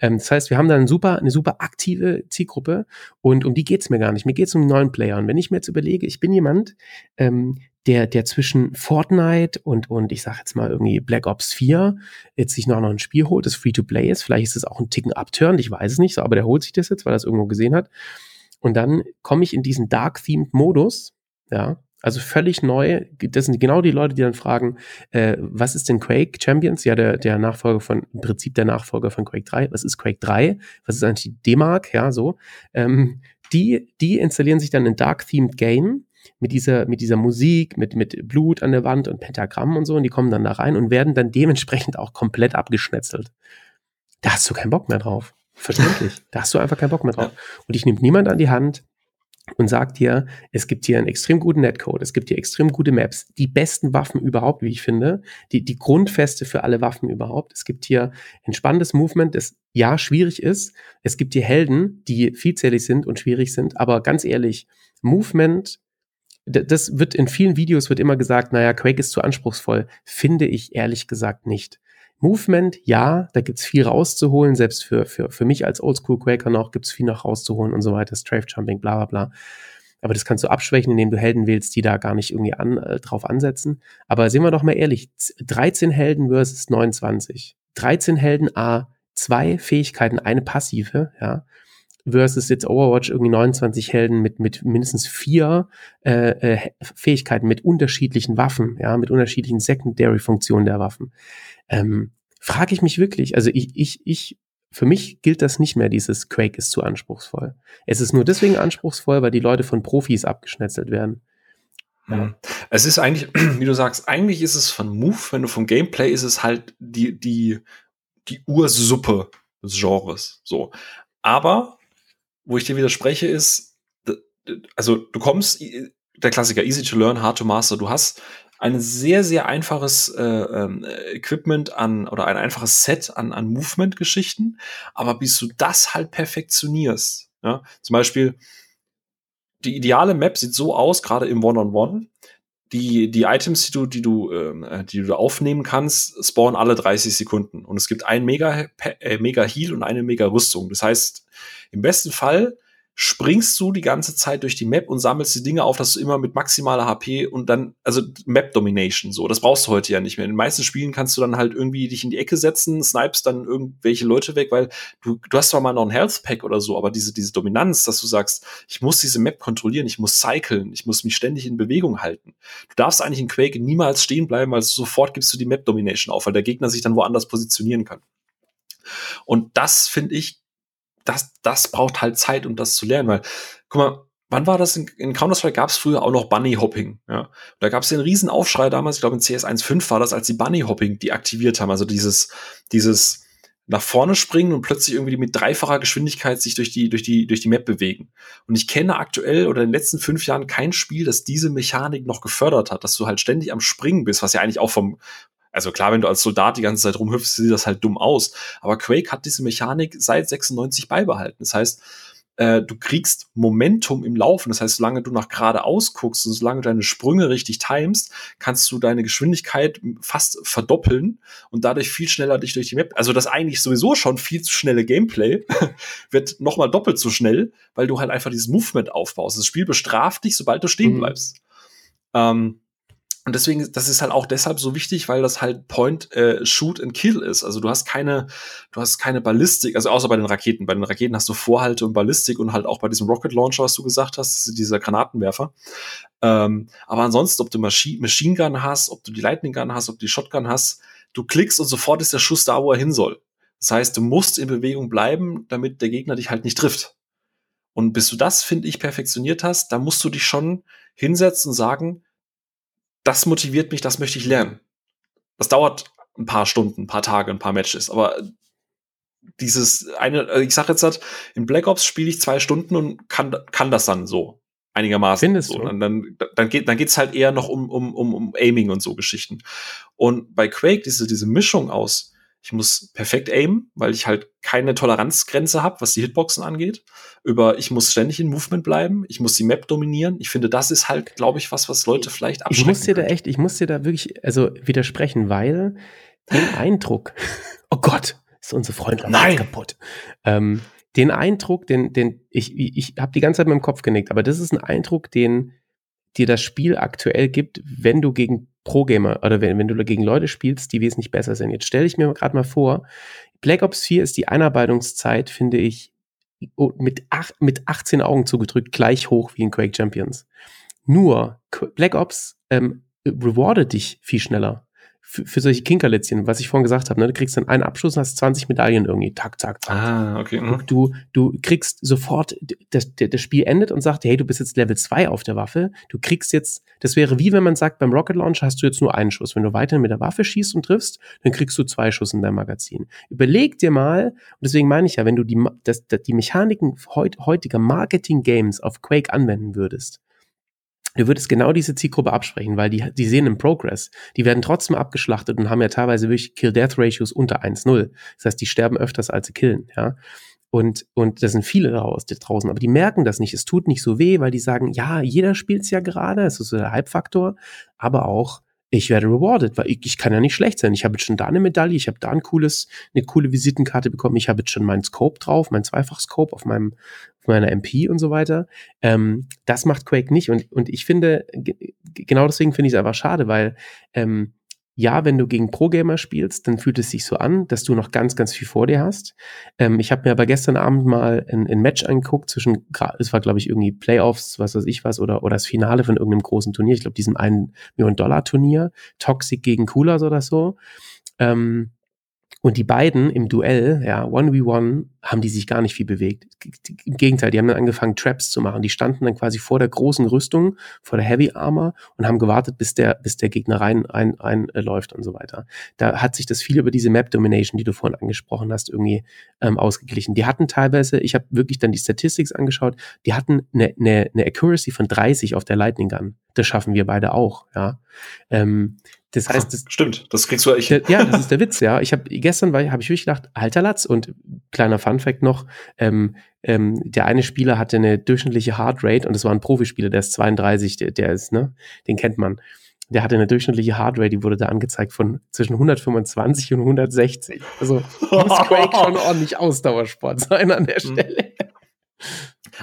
Ähm, das heißt, wir haben da eine super, eine super aktive Zielgruppe und um die geht's mir gar nicht. Mir geht's um neuen Player. Und wenn ich mir jetzt überlege, ich bin jemand, ähm, der, der zwischen Fortnite und, und ich sag jetzt mal irgendwie Black Ops 4 jetzt sich noch, noch ein Spiel holt, das Free-to-Play ist. Vielleicht ist es auch ein Ticken abturnt, ich weiß es nicht, so, aber der holt sich das jetzt, weil er es irgendwo gesehen hat. Und dann komme ich in diesen Dark-Themed-Modus, ja, also völlig neu. Das sind genau die Leute, die dann fragen, äh, was ist denn Quake Champions? Ja, der, der Nachfolger von, im Prinzip der Nachfolger von Quake 3. Was ist Quake 3? Was ist eigentlich die D-Mark? Ja, so. Ähm, die, die installieren sich dann ein Dark-Themed Game mit dieser, mit dieser Musik, mit, mit Blut an der Wand und Pentagramm und so. Und die kommen dann da rein und werden dann dementsprechend auch komplett abgeschnetzelt. Da hast du keinen Bock mehr drauf. Verständlich. da hast du einfach keinen Bock mehr drauf. Und ich nehme niemand an die Hand, und sagt dir, es gibt hier einen extrem guten Netcode, es gibt hier extrem gute Maps, die besten Waffen überhaupt, wie ich finde, die, die Grundfeste für alle Waffen überhaupt. Es gibt hier ein spannendes Movement, das ja schwierig ist. Es gibt hier Helden, die vielzählig sind und schwierig sind, aber ganz ehrlich, Movement, das wird in vielen Videos wird immer gesagt, naja, Quake ist zu anspruchsvoll. Finde ich ehrlich gesagt nicht. Movement, ja, da gibt's viel rauszuholen, selbst für, für, für mich als Oldschool-Quaker noch gibt's viel noch rauszuholen und so weiter, Strafe-Jumping, bla bla bla. Aber das kannst du abschwächen, indem du Helden wählst, die da gar nicht irgendwie an, äh, drauf ansetzen. Aber sehen wir doch mal ehrlich, 13 Helden versus 29. 13 Helden, A, zwei Fähigkeiten, eine passive, ja, versus jetzt Overwatch irgendwie 29 Helden mit, mit mindestens vier äh, äh, Fähigkeiten mit unterschiedlichen Waffen, ja, mit unterschiedlichen Secondary-Funktionen der Waffen ähm, frage ich mich wirklich, also ich, ich, ich, für mich gilt das nicht mehr, dieses Quake ist zu anspruchsvoll. Es ist nur deswegen anspruchsvoll, weil die Leute von Profis abgeschnetzelt werden. Ja. Es ist eigentlich, wie du sagst, eigentlich ist es von Move, wenn du vom Gameplay ist es halt die, die, die Ursuppe des Genres. So. Aber, wo ich dir widerspreche, ist, also du kommst, der Klassiker, easy to learn, hard to master, du hast ein sehr, sehr einfaches äh, ähm, Equipment an oder ein einfaches Set an, an Movement-Geschichten, aber bis du das halt perfektionierst. Ja? Zum Beispiel, die ideale Map sieht so aus, gerade im One-on-One. -on -One, die, die Items, die du, die du, ähm, äh, die du aufnehmen kannst, spawnen alle 30 Sekunden. Und es gibt ein Mega, äh, Mega Heal und eine Mega Rüstung. Das heißt, im besten Fall springst du die ganze Zeit durch die Map und sammelst die Dinge auf, dass du immer mit maximaler HP und dann, also Map Domination so, das brauchst du heute ja nicht mehr. In den meisten Spielen kannst du dann halt irgendwie dich in die Ecke setzen, snipest dann irgendwelche Leute weg, weil du, du hast zwar mal noch ein Health Pack oder so, aber diese, diese Dominanz, dass du sagst, ich muss diese Map kontrollieren, ich muss cyclen, ich muss mich ständig in Bewegung halten. Du darfst eigentlich in Quake niemals stehen bleiben, weil sofort gibst du die Map Domination auf, weil der Gegner sich dann woanders positionieren kann. Und das finde ich das, das braucht halt Zeit, um das zu lernen, weil, guck mal, wann war das? In, in Counter-Strike gab es früher auch noch Bunny-Hopping. Ja? Da gab es den riesen Aufschrei damals, ich glaube in CS 1.5 war das, als die Bunny-Hopping deaktiviert haben. Also dieses, dieses nach vorne springen und plötzlich irgendwie mit dreifacher Geschwindigkeit sich durch die, durch die, durch die Map bewegen. Und ich kenne aktuell oder in den letzten fünf Jahren kein Spiel, das diese Mechanik noch gefördert hat, dass du halt ständig am Springen bist, was ja eigentlich auch vom, also klar, wenn du als Soldat die ganze Zeit rumhüpfst, sieht das halt dumm aus. Aber Quake hat diese Mechanik seit 96 beibehalten. Das heißt, äh, du kriegst Momentum im Laufen. Das heißt, solange du nach geradeaus guckst und solange du deine Sprünge richtig timest, kannst du deine Geschwindigkeit fast verdoppeln und dadurch viel schneller dich durch die Map. Also das eigentlich sowieso schon viel zu schnelle Gameplay wird nochmal doppelt so schnell, weil du halt einfach dieses Movement aufbaust. Das Spiel bestraft dich, sobald du stehen mhm. bleibst. Ähm, und deswegen, das ist halt auch deshalb so wichtig, weil das halt Point, äh, Shoot and Kill ist. Also du hast keine, du hast keine Ballistik, also außer bei den Raketen. Bei den Raketen hast du Vorhalte und Ballistik und halt auch bei diesem Rocket Launcher, was du gesagt hast, dieser Granatenwerfer. Ähm, aber ansonsten, ob du Maschine, Machine Gun hast, ob du die Lightning Gun hast, ob du die Shotgun hast, du klickst und sofort ist der Schuss da, wo er hin soll. Das heißt, du musst in Bewegung bleiben, damit der Gegner dich halt nicht trifft. Und bis du das, finde ich, perfektioniert hast, da musst du dich schon hinsetzen und sagen, das motiviert mich, das möchte ich lernen. Das dauert ein paar Stunden, ein paar Tage, ein paar Matches, aber dieses eine, äh, ich sag jetzt halt, in Black Ops spiele ich zwei Stunden und kann, kann das dann so einigermaßen. Findest so. du? Und dann, dann geht, dann geht's halt eher noch um, um, um, um Aiming und so Geschichten. Und bei Quake diese, diese Mischung aus, ich muss perfekt aimen, weil ich halt keine Toleranzgrenze habe, was die Hitboxen angeht. Über ich muss ständig in Movement bleiben, ich muss die Map dominieren. Ich finde, das ist halt, glaube ich, was, was Leute vielleicht abschrecken. Ich muss dir da echt, ich muss dir da wirklich, also widersprechen, weil den Eindruck, oh Gott, ist unsere Freundschaft Nein. kaputt. Ähm, den Eindruck, den, den ich, ich, ich habe die ganze Zeit mit dem Kopf genickt, aber das ist ein Eindruck, den dir das Spiel aktuell gibt, wenn du gegen Pro-Gamer oder wenn, wenn du gegen Leute spielst, die wesentlich besser sind. Jetzt stelle ich mir gerade mal vor, Black Ops 4 ist die Einarbeitungszeit, finde ich, mit, ach, mit 18 Augen zugedrückt gleich hoch wie in Quake Champions. Nur Black Ops ähm, rewardet dich viel schneller für, für solche Kinkerlitzchen, was ich vorhin gesagt habe, ne? du kriegst dann einen Abschluss und hast 20 Medaillen irgendwie, tak, tak, tak. Ah, okay. Mhm. Du, du kriegst sofort, das, das Spiel endet und sagt, hey, du bist jetzt Level 2 auf der Waffe, du kriegst jetzt, das wäre wie wenn man sagt, beim Rocket Launcher hast du jetzt nur einen Schuss. Wenn du weiterhin mit der Waffe schießt und triffst, dann kriegst du zwei Schuss in deinem Magazin. Überleg dir mal, und deswegen meine ich ja, wenn du die, das, die Mechaniken heut, heutiger Marketing-Games auf Quake anwenden würdest, du würdest genau diese Zielgruppe absprechen, weil die, die sehen im Progress. Die werden trotzdem abgeschlachtet und haben ja teilweise wirklich Kill-Death-Ratios unter 1-0. Das heißt, die sterben öfters, als sie killen, ja. Und, und da sind viele daraus, draußen, aber die merken das nicht. Es tut nicht so weh, weil die sagen, ja, jeder spielt es ja gerade, das ist so der Hype-Faktor, aber auch, ich werde rewarded, weil ich, ich kann ja nicht schlecht sein. Ich habe jetzt schon da eine Medaille, ich habe da ein cooles, eine coole Visitenkarte bekommen, ich habe jetzt schon meinen Scope drauf, mein Zweifach-Scope auf meinem, auf meiner MP und so weiter. Ähm, das macht Quake nicht. Und, und ich finde, genau deswegen finde ich es einfach schade, weil ähm, ja, wenn du gegen Pro-Gamer spielst, dann fühlt es sich so an, dass du noch ganz, ganz viel vor dir hast. Ähm, ich habe mir aber gestern Abend mal ein, ein Match angeguckt zwischen, es war glaube ich irgendwie Playoffs, was weiß ich was, oder, oder das Finale von irgendeinem großen Turnier. Ich glaube, diesem einen Million-Dollar-Turnier, Toxic gegen Coolers oder so. Ähm, und die beiden im Duell, ja, 1v1, haben die sich gar nicht viel bewegt. Im Gegenteil, die haben dann angefangen, Traps zu machen. Die standen dann quasi vor der großen Rüstung, vor der Heavy Armor und haben gewartet, bis der, bis der Gegner rein, rein, rein äh, und so weiter. Da hat sich das viel über diese Map Domination, die du vorhin angesprochen hast, irgendwie ähm, ausgeglichen. Die hatten teilweise, ich habe wirklich dann die Statistics angeschaut, die hatten eine, eine, eine Accuracy von 30 auf der Lightning Gun. Das schaffen wir beide auch, ja. Ähm, das heißt, das, stimmt, das kriegst du echt. Ja, das ist der Witz, ja. Ich habe gestern habe ich wirklich gedacht, alter Latz und kleiner Funfact noch, ähm, ähm, der eine Spieler hatte eine durchschnittliche Heartrate und das war ein Profispieler, der ist 32, der, der ist, ne, den kennt man. Der hatte eine durchschnittliche Heartrate, die wurde da angezeigt von zwischen 125 und 160. Also muss Quake schon ordentlich Ausdauersport sein an der mhm. Stelle.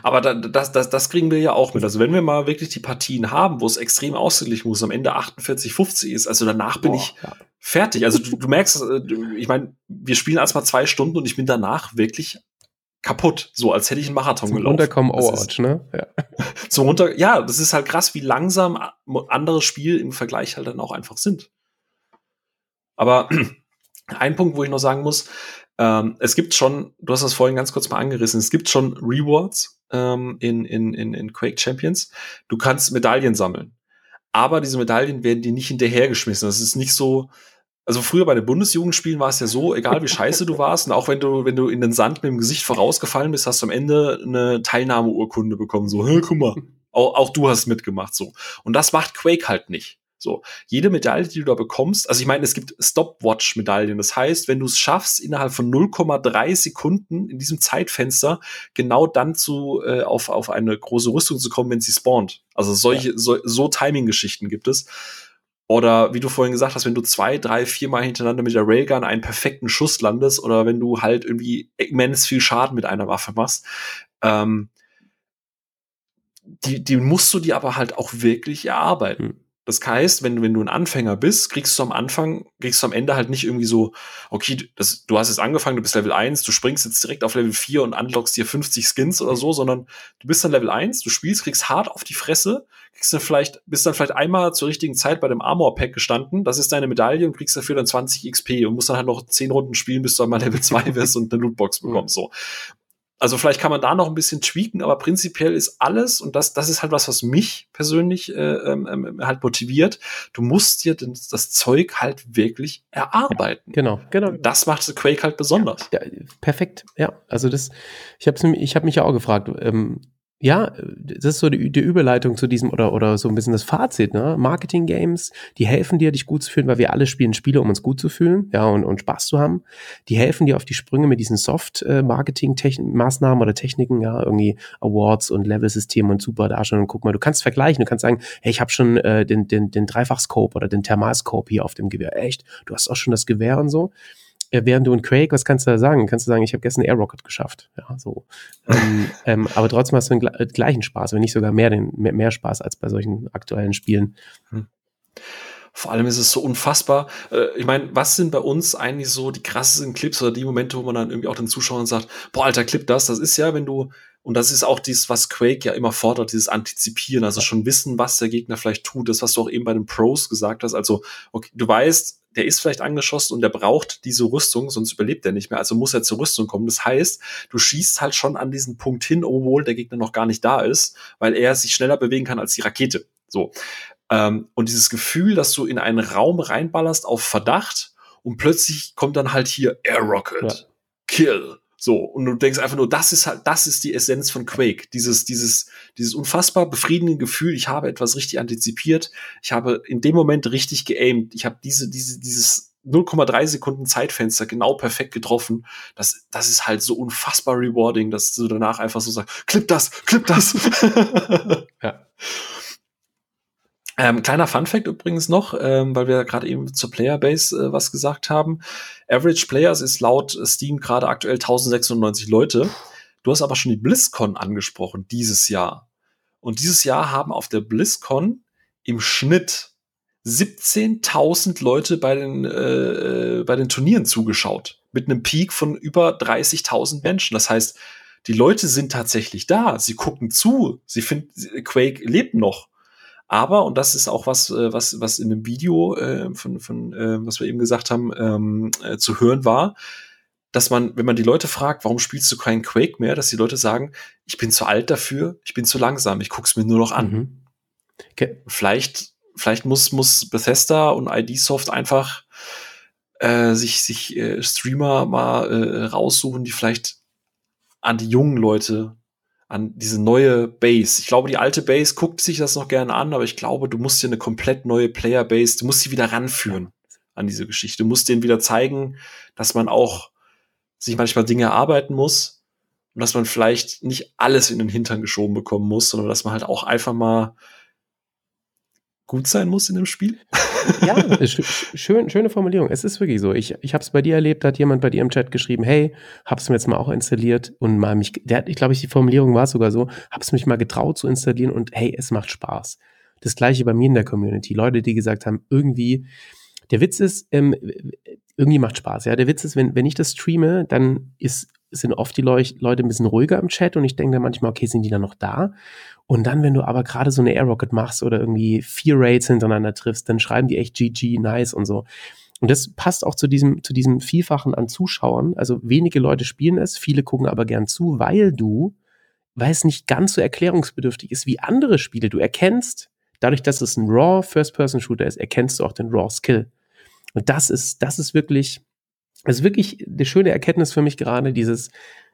Aber da, das, das, das kriegen wir ja auch mit. Also wenn wir mal wirklich die Partien haben, wo es extrem ausgeglichen muss, am Ende 48, 50 ist, also danach bin Boah, ich ja. fertig. Also du, du merkst, äh, ich meine, wir spielen erstmal zwei Stunden und ich bin danach wirklich kaputt, so als hätte ich einen Marathon Zum gelaufen. Runterkommen Overwatch, ne? Ja. So runter, ja, das ist halt krass, wie langsam andere Spiele im Vergleich halt dann auch einfach sind. Aber ein Punkt, wo ich noch sagen muss, ähm, es gibt schon, du hast das vorhin ganz kurz mal angerissen, es gibt schon Rewards ähm, in, in, in, in Quake Champions. Du kannst Medaillen sammeln. Aber diese Medaillen werden dir nicht hinterhergeschmissen. Das ist nicht so, also früher bei den Bundesjugendspielen war es ja so, egal wie scheiße du warst, und auch wenn du, wenn du in den Sand mit dem Gesicht vorausgefallen bist, hast du am Ende eine Teilnahmeurkunde bekommen. So, hey, guck mal, auch, auch du hast mitgemacht. So. Und das macht Quake halt nicht. So, jede Medaille, die du da bekommst, also ich meine, es gibt Stopwatch-Medaillen. Das heißt, wenn du es schaffst, innerhalb von 0,3 Sekunden in diesem Zeitfenster genau dann zu äh, auf, auf eine große Rüstung zu kommen, wenn sie spawnt. Also solche, ja. so, so Timing-Geschichten gibt es. Oder wie du vorhin gesagt hast, wenn du zwei, drei, viermal hintereinander mit der Railgun einen perfekten Schuss landest oder wenn du halt irgendwie immens viel Schaden mit einer Waffe machst. Ähm, die, die musst du dir aber halt auch wirklich erarbeiten. Hm. Das heißt, wenn, wenn du ein Anfänger bist, kriegst du am Anfang, kriegst du am Ende halt nicht irgendwie so, okay, das, du hast jetzt angefangen, du bist Level 1, du springst jetzt direkt auf Level 4 und unlockst dir 50 Skins oder so, sondern du bist dann Level 1, du spielst, kriegst hart auf die Fresse, kriegst dann vielleicht, bist dann vielleicht einmal zur richtigen Zeit bei dem Armor Pack gestanden, das ist deine Medaille und kriegst dafür dann 20 XP und musst dann halt noch 10 Runden spielen, bis du einmal Level 2 wirst und eine Lootbox bekommst, so. Also vielleicht kann man da noch ein bisschen tweaken, aber prinzipiell ist alles, und das, das ist halt was, was mich persönlich äh, ähm, ähm halt motiviert, du musst dir das Zeug halt wirklich erarbeiten. Genau, genau. Das macht Quake halt besonders. Ja, perfekt, ja. Also das, ich habe ich hab mich ja auch gefragt, ähm, ja, das ist so die, die, Überleitung zu diesem oder, oder so ein bisschen das Fazit, ne? Marketing-Games, die helfen dir, dich gut zu fühlen, weil wir alle spielen Spiele, um uns gut zu fühlen, ja, und, und Spaß zu haben. Die helfen dir auf die Sprünge mit diesen Soft-Marketing-Maßnahmen oder Techniken, ja, irgendwie Awards und Level-Systeme und super Darstellung. Guck mal, du kannst vergleichen, du kannst sagen, hey, ich habe schon äh, den, den, den Dreifach-Scope oder den Thermal-Scope hier auf dem Gewehr. Echt? Du hast auch schon das Gewehr und so während du in Quake, was kannst du da sagen? Kannst du sagen, ich habe gestern Air Rocket geschafft. Ja, so. ähm, ähm, aber trotzdem hast du den äh, gleichen Spaß, wenn nicht sogar mehr, den, mehr, mehr Spaß als bei solchen aktuellen Spielen. Hm. Vor allem ist es so unfassbar. Äh, ich meine, was sind bei uns eigentlich so die krassesten Clips oder die Momente, wo man dann irgendwie auch den Zuschauern sagt, boah, alter Clip, das, das ist ja, wenn du, und das ist auch dieses, was Quake ja immer fordert, dieses Antizipieren, also schon wissen, was der Gegner vielleicht tut, das, was du auch eben bei den Pros gesagt hast. Also, okay, du weißt, der ist vielleicht angeschossen und der braucht diese Rüstung, sonst überlebt er nicht mehr. Also muss er zur Rüstung kommen. Das heißt, du schießt halt schon an diesen Punkt hin, obwohl der Gegner noch gar nicht da ist, weil er sich schneller bewegen kann als die Rakete. So. Ähm, und dieses Gefühl, dass du in einen Raum reinballerst auf Verdacht und plötzlich kommt dann halt hier Air Rocket, ja. Kill, so, und du denkst einfach nur, das ist halt, das ist die Essenz von Quake. Dieses, dieses, dieses unfassbar befriedigende Gefühl, ich habe etwas richtig antizipiert, ich habe in dem Moment richtig geaimt, ich habe diese, diese, dieses 0,3 Sekunden Zeitfenster genau perfekt getroffen. Das, das ist halt so unfassbar rewarding, dass du danach einfach so sagst, klipp das, klipp das. ja. Ähm, kleiner Fun-Fact übrigens noch, ähm, weil wir gerade eben zur Playerbase äh, was gesagt haben. Average Players ist laut Steam gerade aktuell 1096 Leute. Du hast aber schon die BlizzCon angesprochen dieses Jahr. Und dieses Jahr haben auf der BlizzCon im Schnitt 17.000 Leute bei den, äh, bei den Turnieren zugeschaut. Mit einem Peak von über 30.000 Menschen. Das heißt, die Leute sind tatsächlich da. Sie gucken zu. Sie finden, Quake lebt noch. Aber, und das ist auch was, äh, was, was in dem Video äh, von, von äh, was wir eben gesagt haben, ähm, äh, zu hören war, dass man, wenn man die Leute fragt, warum spielst du keinen Quake mehr, dass die Leute sagen, ich bin zu alt dafür, ich bin zu langsam, ich guck's mir nur noch an. Mhm. Okay. Vielleicht, vielleicht muss, muss Bethesda und ID Soft einfach äh, sich, sich äh, Streamer mal äh, raussuchen, die vielleicht an die jungen Leute an diese neue Base. Ich glaube, die alte Base guckt sich das noch gerne an, aber ich glaube, du musst dir eine komplett neue Player Base, du musst sie wieder ranführen an diese Geschichte. Du musst denen wieder zeigen, dass man auch sich manchmal Dinge erarbeiten muss und dass man vielleicht nicht alles in den Hintern geschoben bekommen muss, sondern dass man halt auch einfach mal gut sein muss in dem Spiel. Ja, schön, schöne Formulierung. Es ist wirklich so. Ich, ich habe es bei dir erlebt, da hat jemand bei dir im Chat geschrieben, hey, hab's mir jetzt mal auch installiert und mal mich, der hat, ich glaube, die Formulierung war sogar so, hab's mich mal getraut zu installieren und hey, es macht Spaß. Das gleiche bei mir in der Community. Leute, die gesagt haben, irgendwie, der Witz ist, ähm, irgendwie macht Spaß. Ja, der Witz ist, wenn, wenn ich das streame, dann ist, sind oft die Leute ein bisschen ruhiger im Chat und ich denke dann manchmal, okay, sind die dann noch da? Und dann, wenn du aber gerade so eine Air Rocket machst oder irgendwie vier Raids hintereinander triffst, dann schreiben die echt GG, nice und so. Und das passt auch zu diesem, zu diesem Vielfachen an Zuschauern. Also wenige Leute spielen es, viele gucken aber gern zu, weil du, weil es nicht ganz so erklärungsbedürftig ist wie andere Spiele. Du erkennst, dadurch, dass es ein Raw First-Person-Shooter ist, erkennst du auch den Raw Skill. Und das ist, das ist wirklich, das ist wirklich eine schöne Erkenntnis für mich gerade, dieses,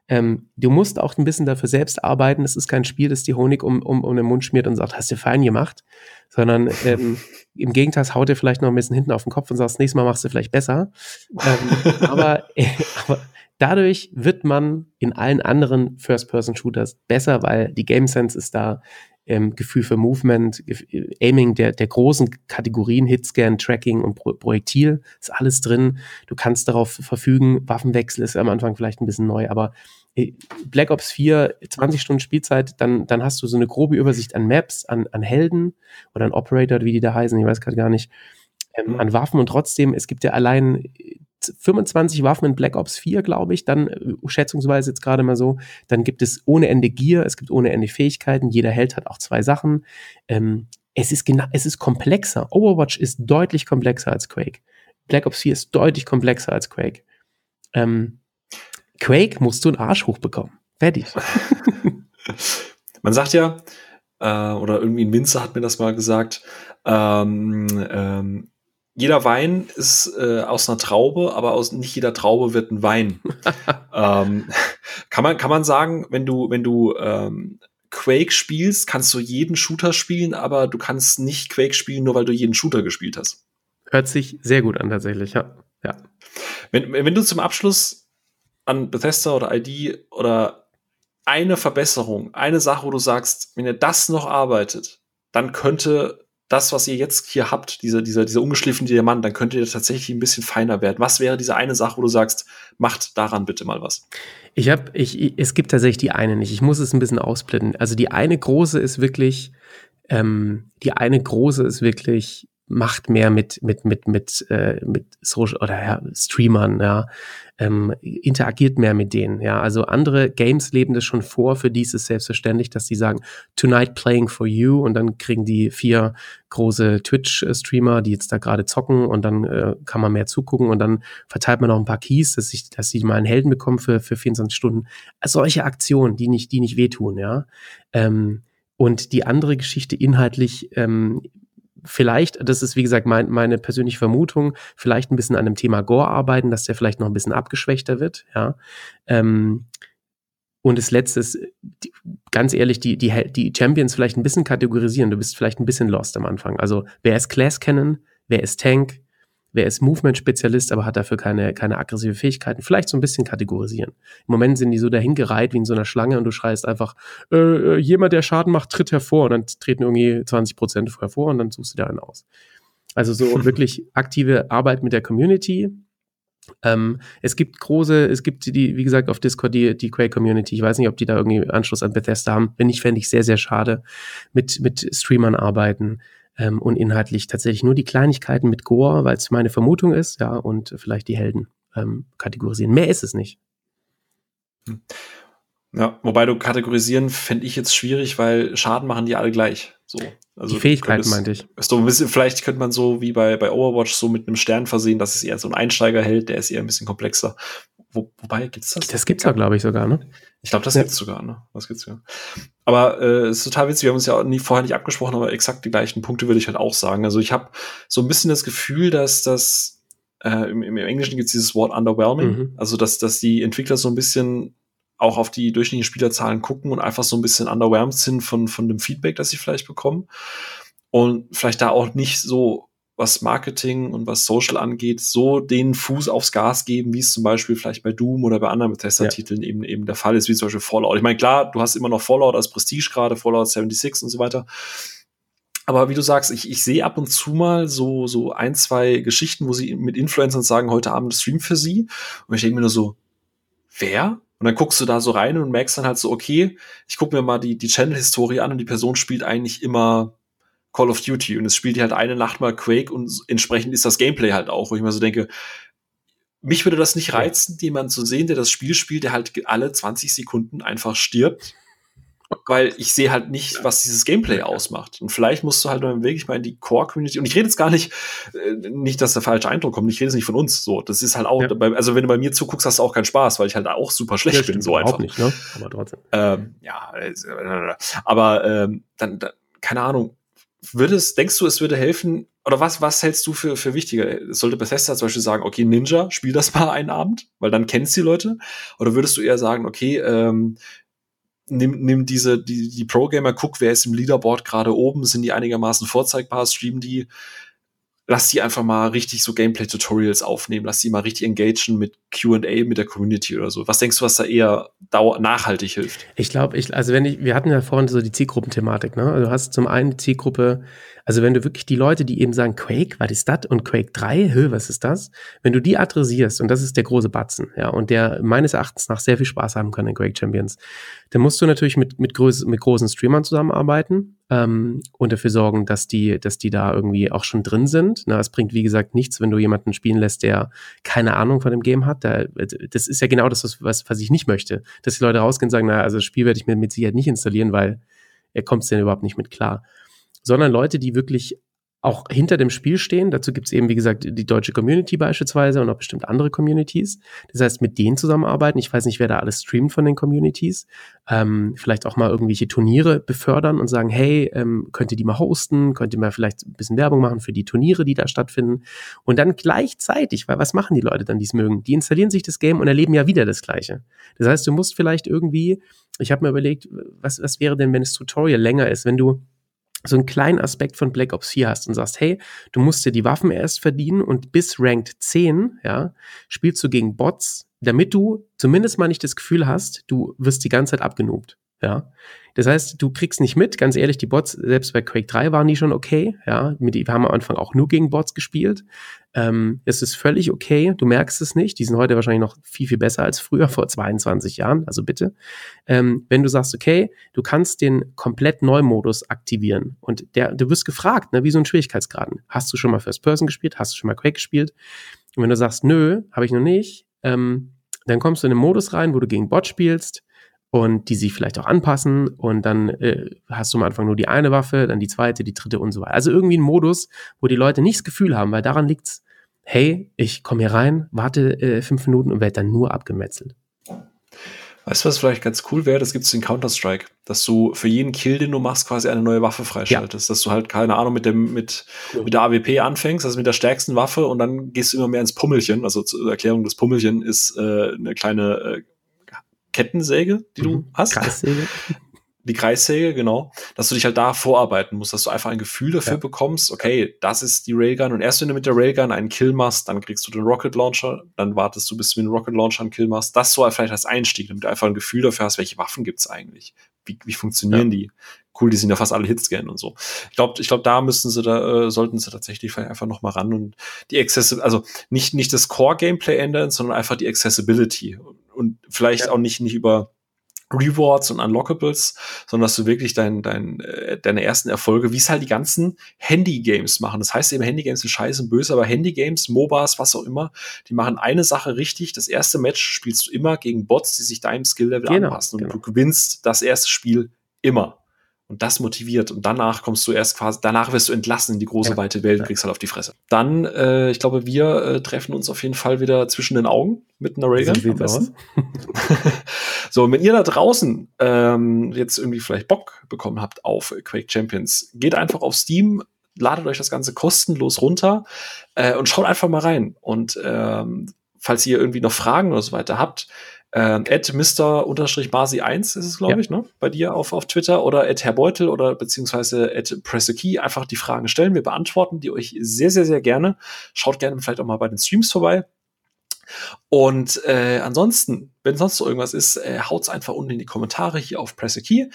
ähm, du musst auch ein bisschen dafür selbst arbeiten. Es ist kein Spiel, das die Honig um, um, um den Mund schmiert und sagt, hast du fein gemacht, sondern ähm, im Gegenteil haut dir vielleicht noch ein bisschen hinten auf den Kopf und sagst, nächstes Mal machst du vielleicht besser. ähm, aber, äh, aber dadurch wird man in allen anderen First-Person-Shooters besser, weil die Game Sense ist da, ähm, Gefühl für Movement, Aiming der, der großen Kategorien, Hitscan, Tracking und Pro Projektil, ist alles drin. Du kannst darauf verfügen. Waffenwechsel ist am Anfang vielleicht ein bisschen neu, aber äh, Black Ops 4, 20 Stunden Spielzeit, dann, dann hast du so eine grobe Übersicht an Maps, an, an Helden oder an Operator, wie die da heißen, ich weiß gerade gar nicht, ähm, an Waffen und trotzdem, es gibt ja allein 25 Waffen in Black Ops 4, glaube ich, dann äh, schätzungsweise jetzt gerade mal so. Dann gibt es ohne Ende Gear, es gibt ohne Ende Fähigkeiten. Jeder Held hat auch zwei Sachen. Ähm, es ist genau, es ist komplexer. Overwatch ist deutlich komplexer als Quake. Black Ops 4 ist deutlich komplexer als Quake. Ähm, Quake musst du einen Arsch hochbekommen. Fertig. Man sagt ja, äh, oder irgendwie ein Winzer hat mir das mal gesagt, ähm, ähm, jeder Wein ist äh, aus einer Traube, aber aus nicht jeder Traube wird ein Wein. ähm, kann man kann man sagen, wenn du wenn du ähm, Quake spielst, kannst du jeden Shooter spielen, aber du kannst nicht Quake spielen, nur weil du jeden Shooter gespielt hast. Hört sich sehr gut an tatsächlich, ja. ja. Wenn, wenn du zum Abschluss an Bethesda oder ID oder eine Verbesserung, eine Sache, wo du sagst, wenn ihr das noch arbeitet, dann könnte das, was ihr jetzt hier habt, dieser, dieser, dieser ungeschliffene Diamant, dann könnte ihr tatsächlich ein bisschen feiner werden. Was wäre diese eine Sache, wo du sagst, macht daran bitte mal was? Ich habe, ich, es gibt tatsächlich die eine nicht. Ich muss es ein bisschen ausblenden. Also die eine große ist wirklich, ähm, die eine große ist wirklich macht mehr mit mit mit mit äh, mit Social oder ja, Streamern, ja, ähm, interagiert mehr mit denen, ja. Also andere Games leben das schon vor, für die ist es selbstverständlich, dass sie sagen Tonight playing for you und dann kriegen die vier große Twitch-Streamer, die jetzt da gerade zocken und dann äh, kann man mehr zugucken und dann verteilt man noch ein paar Keys, dass ich, dass sie mal einen Helden bekommen für für 24 Stunden. Also solche Aktionen, die nicht die nicht wehtun, ja. Ähm, und die andere Geschichte inhaltlich ähm, vielleicht, das ist wie gesagt mein, meine persönliche Vermutung, vielleicht ein bisschen an dem Thema Gore arbeiten, dass der vielleicht noch ein bisschen abgeschwächter wird, ja. Ähm, und das letzte ist, die, ganz ehrlich, die, die, die Champions vielleicht ein bisschen kategorisieren. Du bist vielleicht ein bisschen lost am Anfang. Also, wer ist Class Cannon? Wer ist Tank? Wer ist Movement-Spezialist, aber hat dafür keine, keine aggressive Fähigkeiten, vielleicht so ein bisschen kategorisieren. Im Moment sind die so dahingereiht wie in so einer Schlange und du schreist einfach, äh, äh jemand, der Schaden macht, tritt hervor und dann treten irgendwie 20 Prozent hervor und dann suchst du da einen aus. Also so wirklich aktive Arbeit mit der Community. Ähm, es gibt große, es gibt die, wie gesagt, auf Discord die, die Quake Community. Ich weiß nicht, ob die da irgendwie Anschluss an Bethesda haben. Wenn nicht, fände ich sehr, sehr schade. Mit, mit Streamern arbeiten ähm, und inhaltlich tatsächlich nur die Kleinigkeiten mit Gore, weil es meine Vermutung ist, ja, und vielleicht die Helden ähm, kategorisieren. Mehr ist es nicht. Hm. Ja, wobei du kategorisieren fände ich jetzt schwierig, weil Schaden machen die alle gleich. So. Also die Fähigkeiten meinte ich. So ein bisschen, vielleicht könnte man so wie bei, bei Overwatch so mit einem Stern versehen, dass es eher so ein Einsteiger hält, der ist eher ein bisschen komplexer. Wo, wobei, gibt's das? Das gibt's ja, glaube ich, sogar, ne? Ich glaube, das ja. gibt's sogar, ne? Das gibt's ja. Aber äh, ist total witzig, wir haben uns ja auch nie, vorher nicht abgesprochen, aber exakt die gleichen Punkte würde ich halt auch sagen. Also ich habe so ein bisschen das Gefühl, dass das äh, im, im Englischen gibt's dieses Wort underwhelming, mhm. also dass, dass die Entwickler so ein bisschen auch auf die durchschnittlichen Spielerzahlen gucken und einfach so ein bisschen underwhelmed sind von, von dem Feedback, das sie vielleicht bekommen. Und vielleicht da auch nicht so was Marketing und was Social angeht, so den Fuß aufs Gas geben, wie es zum Beispiel vielleicht bei Doom oder bei anderen Bethesda-Titeln ja. eben, eben der Fall ist, wie zum Beispiel Fallout. Ich meine, klar, du hast immer noch Fallout als Prestige gerade, Fallout 76 und so weiter. Aber wie du sagst, ich, ich sehe ab und zu mal so, so ein, zwei Geschichten, wo sie mit Influencern sagen, heute Abend Stream für sie. Und ich denke mir nur so, wer? Und dann guckst du da so rein und merkst dann halt so, okay, ich gucke mir mal die, die Channel-Historie an und die Person spielt eigentlich immer Call of Duty und es spielt halt eine Nacht mal Quake und entsprechend ist das Gameplay halt auch, wo ich mir so denke, mich würde das nicht reizen, jemanden zu sehen, der das Spiel spielt, der halt alle 20 Sekunden einfach stirbt. Weil ich sehe halt nicht, was dieses Gameplay ausmacht. Und vielleicht musst du halt wirklich mal in die Core-Community. Und ich rede jetzt gar nicht, äh, nicht, dass der falsche Eindruck kommt. Ich rede jetzt nicht von uns. So, das ist halt auch, ja. also wenn du bei mir zuguckst, hast du auch keinen Spaß, weil ich halt auch super schlecht ja, bin. So einfach. Nicht, ne? Aber trotzdem. Ähm, ja, aber ähm, dann, dann, keine Ahnung würde es, denkst du, es würde helfen, oder was, was hältst du für, für wichtiger? Sollte Bethesda zum Beispiel sagen, okay, Ninja, spiel das mal einen Abend, weil dann kennst du die Leute? Oder würdest du eher sagen, okay, ähm, nimm, nimm diese, die, die Pro-Gamer, guck, wer ist im Leaderboard gerade oben, sind die einigermaßen vorzeigbar, streamen die, lass die einfach mal richtig so Gameplay-Tutorials aufnehmen, lass die mal richtig engagen mit QA mit der Community oder so. Was denkst du, was da eher nachhaltig hilft? Ich glaube, ich, also wenn ich, wir hatten ja vorhin so die Zielgruppenthematik, ne? Also du hast zum einen die Zielgruppe, also wenn du wirklich die Leute, die eben sagen, Quake, was ist das? Und Quake 3, hö, was ist das? Wenn du die adressierst, und das ist der große Batzen, ja, und der meines Erachtens nach sehr viel Spaß haben kann in Quake Champions, dann musst du natürlich mit, mit, groß, mit großen Streamern zusammenarbeiten ähm, und dafür sorgen, dass die, dass die da irgendwie auch schon drin sind. Na, es bringt, wie gesagt, nichts, wenn du jemanden spielen lässt, der keine Ahnung von dem Game hat. Da, das ist ja genau das, was, was ich nicht möchte. Dass die Leute rausgehen und sagen, na, also das Spiel werde ich mir mit Sicherheit nicht installieren, weil er kommt denn überhaupt nicht mit klar sondern Leute, die wirklich auch hinter dem Spiel stehen. Dazu gibt es eben, wie gesagt, die deutsche Community beispielsweise und auch bestimmt andere Communities. Das heißt, mit denen zusammenarbeiten. Ich weiß nicht, wer da alles streamt von den Communities. Ähm, vielleicht auch mal irgendwelche Turniere befördern und sagen, hey, ähm, könnt ihr die mal hosten? Könnt ihr mal vielleicht ein bisschen Werbung machen für die Turniere, die da stattfinden? Und dann gleichzeitig, weil was machen die Leute dann, die es mögen? Die installieren sich das Game und erleben ja wieder das Gleiche. Das heißt, du musst vielleicht irgendwie, ich habe mir überlegt, was, was wäre denn, wenn das Tutorial länger ist, wenn du so einen kleinen Aspekt von Black Ops 4 hast und sagst, hey, du musst dir die Waffen erst verdienen und bis Ranked 10, ja, spielst du gegen Bots, damit du zumindest mal nicht das Gefühl hast, du wirst die ganze Zeit abgenobt. Ja. Das heißt, du kriegst nicht mit, ganz ehrlich, die Bots, selbst bei Quake 3 waren die schon okay, ja. Wir haben am Anfang auch nur gegen Bots gespielt. Ähm, es ist völlig okay, du merkst es nicht. Die sind heute wahrscheinlich noch viel, viel besser als früher, vor 22 Jahren. Also bitte. Ähm, wenn du sagst, okay, du kannst den komplett Neumodus aktivieren und der, du wirst gefragt, ne, wie so ein Schwierigkeitsgraden. Hast du schon mal First Person gespielt? Hast du schon mal Quake gespielt? Und wenn du sagst, nö, habe ich noch nicht, ähm, dann kommst du in den Modus rein, wo du gegen Bot spielst und die sich vielleicht auch anpassen und dann äh, hast du am Anfang nur die eine Waffe, dann die zweite, die dritte und so weiter. Also irgendwie ein Modus, wo die Leute nicht das Gefühl haben, weil daran liegt's, hey, ich komme hier rein, warte äh, fünf Minuten und werde dann nur abgemetzelt. Weißt du, was vielleicht ganz cool wäre? Das gibt es in Counter-Strike, dass du für jeden Kill, den du machst, quasi eine neue Waffe freischaltest. Ja. Dass du halt, keine Ahnung, mit dem, mit, mit der AWP anfängst, also mit der stärksten Waffe und dann gehst du immer mehr ins Pummelchen. Also zur Erklärung, das Pummelchen ist äh, eine kleine äh, Kettensäge, die du mhm. hast. Kreissäge. Die Kreissäge, genau. Dass du dich halt da vorarbeiten musst, dass du einfach ein Gefühl dafür ja. bekommst, okay, das ist die Railgun und erst wenn du mit der Railgun einen Kill machst, dann kriegst du den Rocket Launcher, dann wartest du, bis du mit dem Rocket Launcher einen Kill machst. Das so vielleicht als Einstieg, damit du einfach ein Gefühl dafür hast, welche Waffen gibt's eigentlich? Wie, wie funktionieren ja. die? Cool, die sind ja fast alle Hitscan und so. Ich glaube, ich glaube, da müssten sie da, äh, sollten sie tatsächlich vielleicht einfach noch mal ran und die Accessibility, also nicht, nicht das Core-Gameplay ändern, sondern einfach die Accessibility und vielleicht ja. auch nicht, nicht über Rewards und Unlockables, sondern dass du wirklich dein, dein, äh, deine ersten Erfolge, wie es halt die ganzen Handy-Games machen. Das heißt eben, Handy-Games sind scheiße und böse, aber Handy-Games, MOBAs, was auch immer, die machen eine Sache richtig. Das erste Match spielst du immer gegen Bots, die sich deinem Skill-Level genau, anpassen und genau. du gewinnst das erste Spiel immer. Und das motiviert. Und danach kommst du erst quasi, danach wirst du entlassen in die große, ja. weite Welt und kriegst halt auf die Fresse. Dann, äh, ich glaube, wir äh, treffen uns auf jeden Fall wieder zwischen den Augen mit einer Raygun. so, wenn ihr da draußen ähm, jetzt irgendwie vielleicht Bock bekommen habt auf Quake Champions, geht einfach auf Steam, ladet euch das Ganze kostenlos runter äh, und schaut einfach mal rein. Und ähm, falls ihr irgendwie noch Fragen oder so weiter habt, ähm, at Mr-Basi1 ist es, glaube ja. ich, ne? Bei dir auf, auf Twitter oder at Herr Beutel oder beziehungsweise at Key einfach die Fragen stellen. Wir beantworten die euch sehr, sehr, sehr gerne. Schaut gerne vielleicht auch mal bei den Streams vorbei. Und äh, ansonsten, wenn sonst so irgendwas ist, äh, haut's einfach unten in die Kommentare hier auf Press a Key.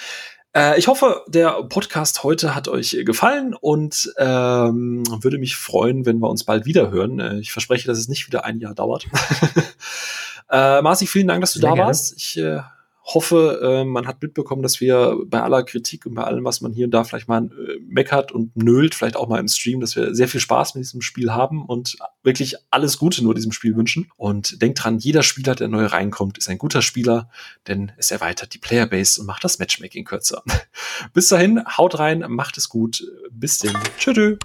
Äh, ich hoffe, der Podcast heute hat euch gefallen und ähm, würde mich freuen, wenn wir uns bald wieder hören. Äh, ich verspreche, dass es nicht wieder ein Jahr dauert. Äh, Marci, vielen Dank, dass du Sehr da gerne. warst. Ich äh, hoffe, äh, man hat mitbekommen, dass wir bei aller Kritik und bei allem, was man hier und da vielleicht mal äh, meckert und nölt, vielleicht auch mal im Stream, dass wir sehr viel Spaß mit diesem Spiel haben und wirklich alles Gute nur diesem Spiel wünschen. Und denkt dran, jeder Spieler, der neu reinkommt, ist ein guter Spieler, denn es erweitert die Playerbase und macht das Matchmaking kürzer. Bis dahin, haut rein, macht es gut. Bis denn. Tschüss.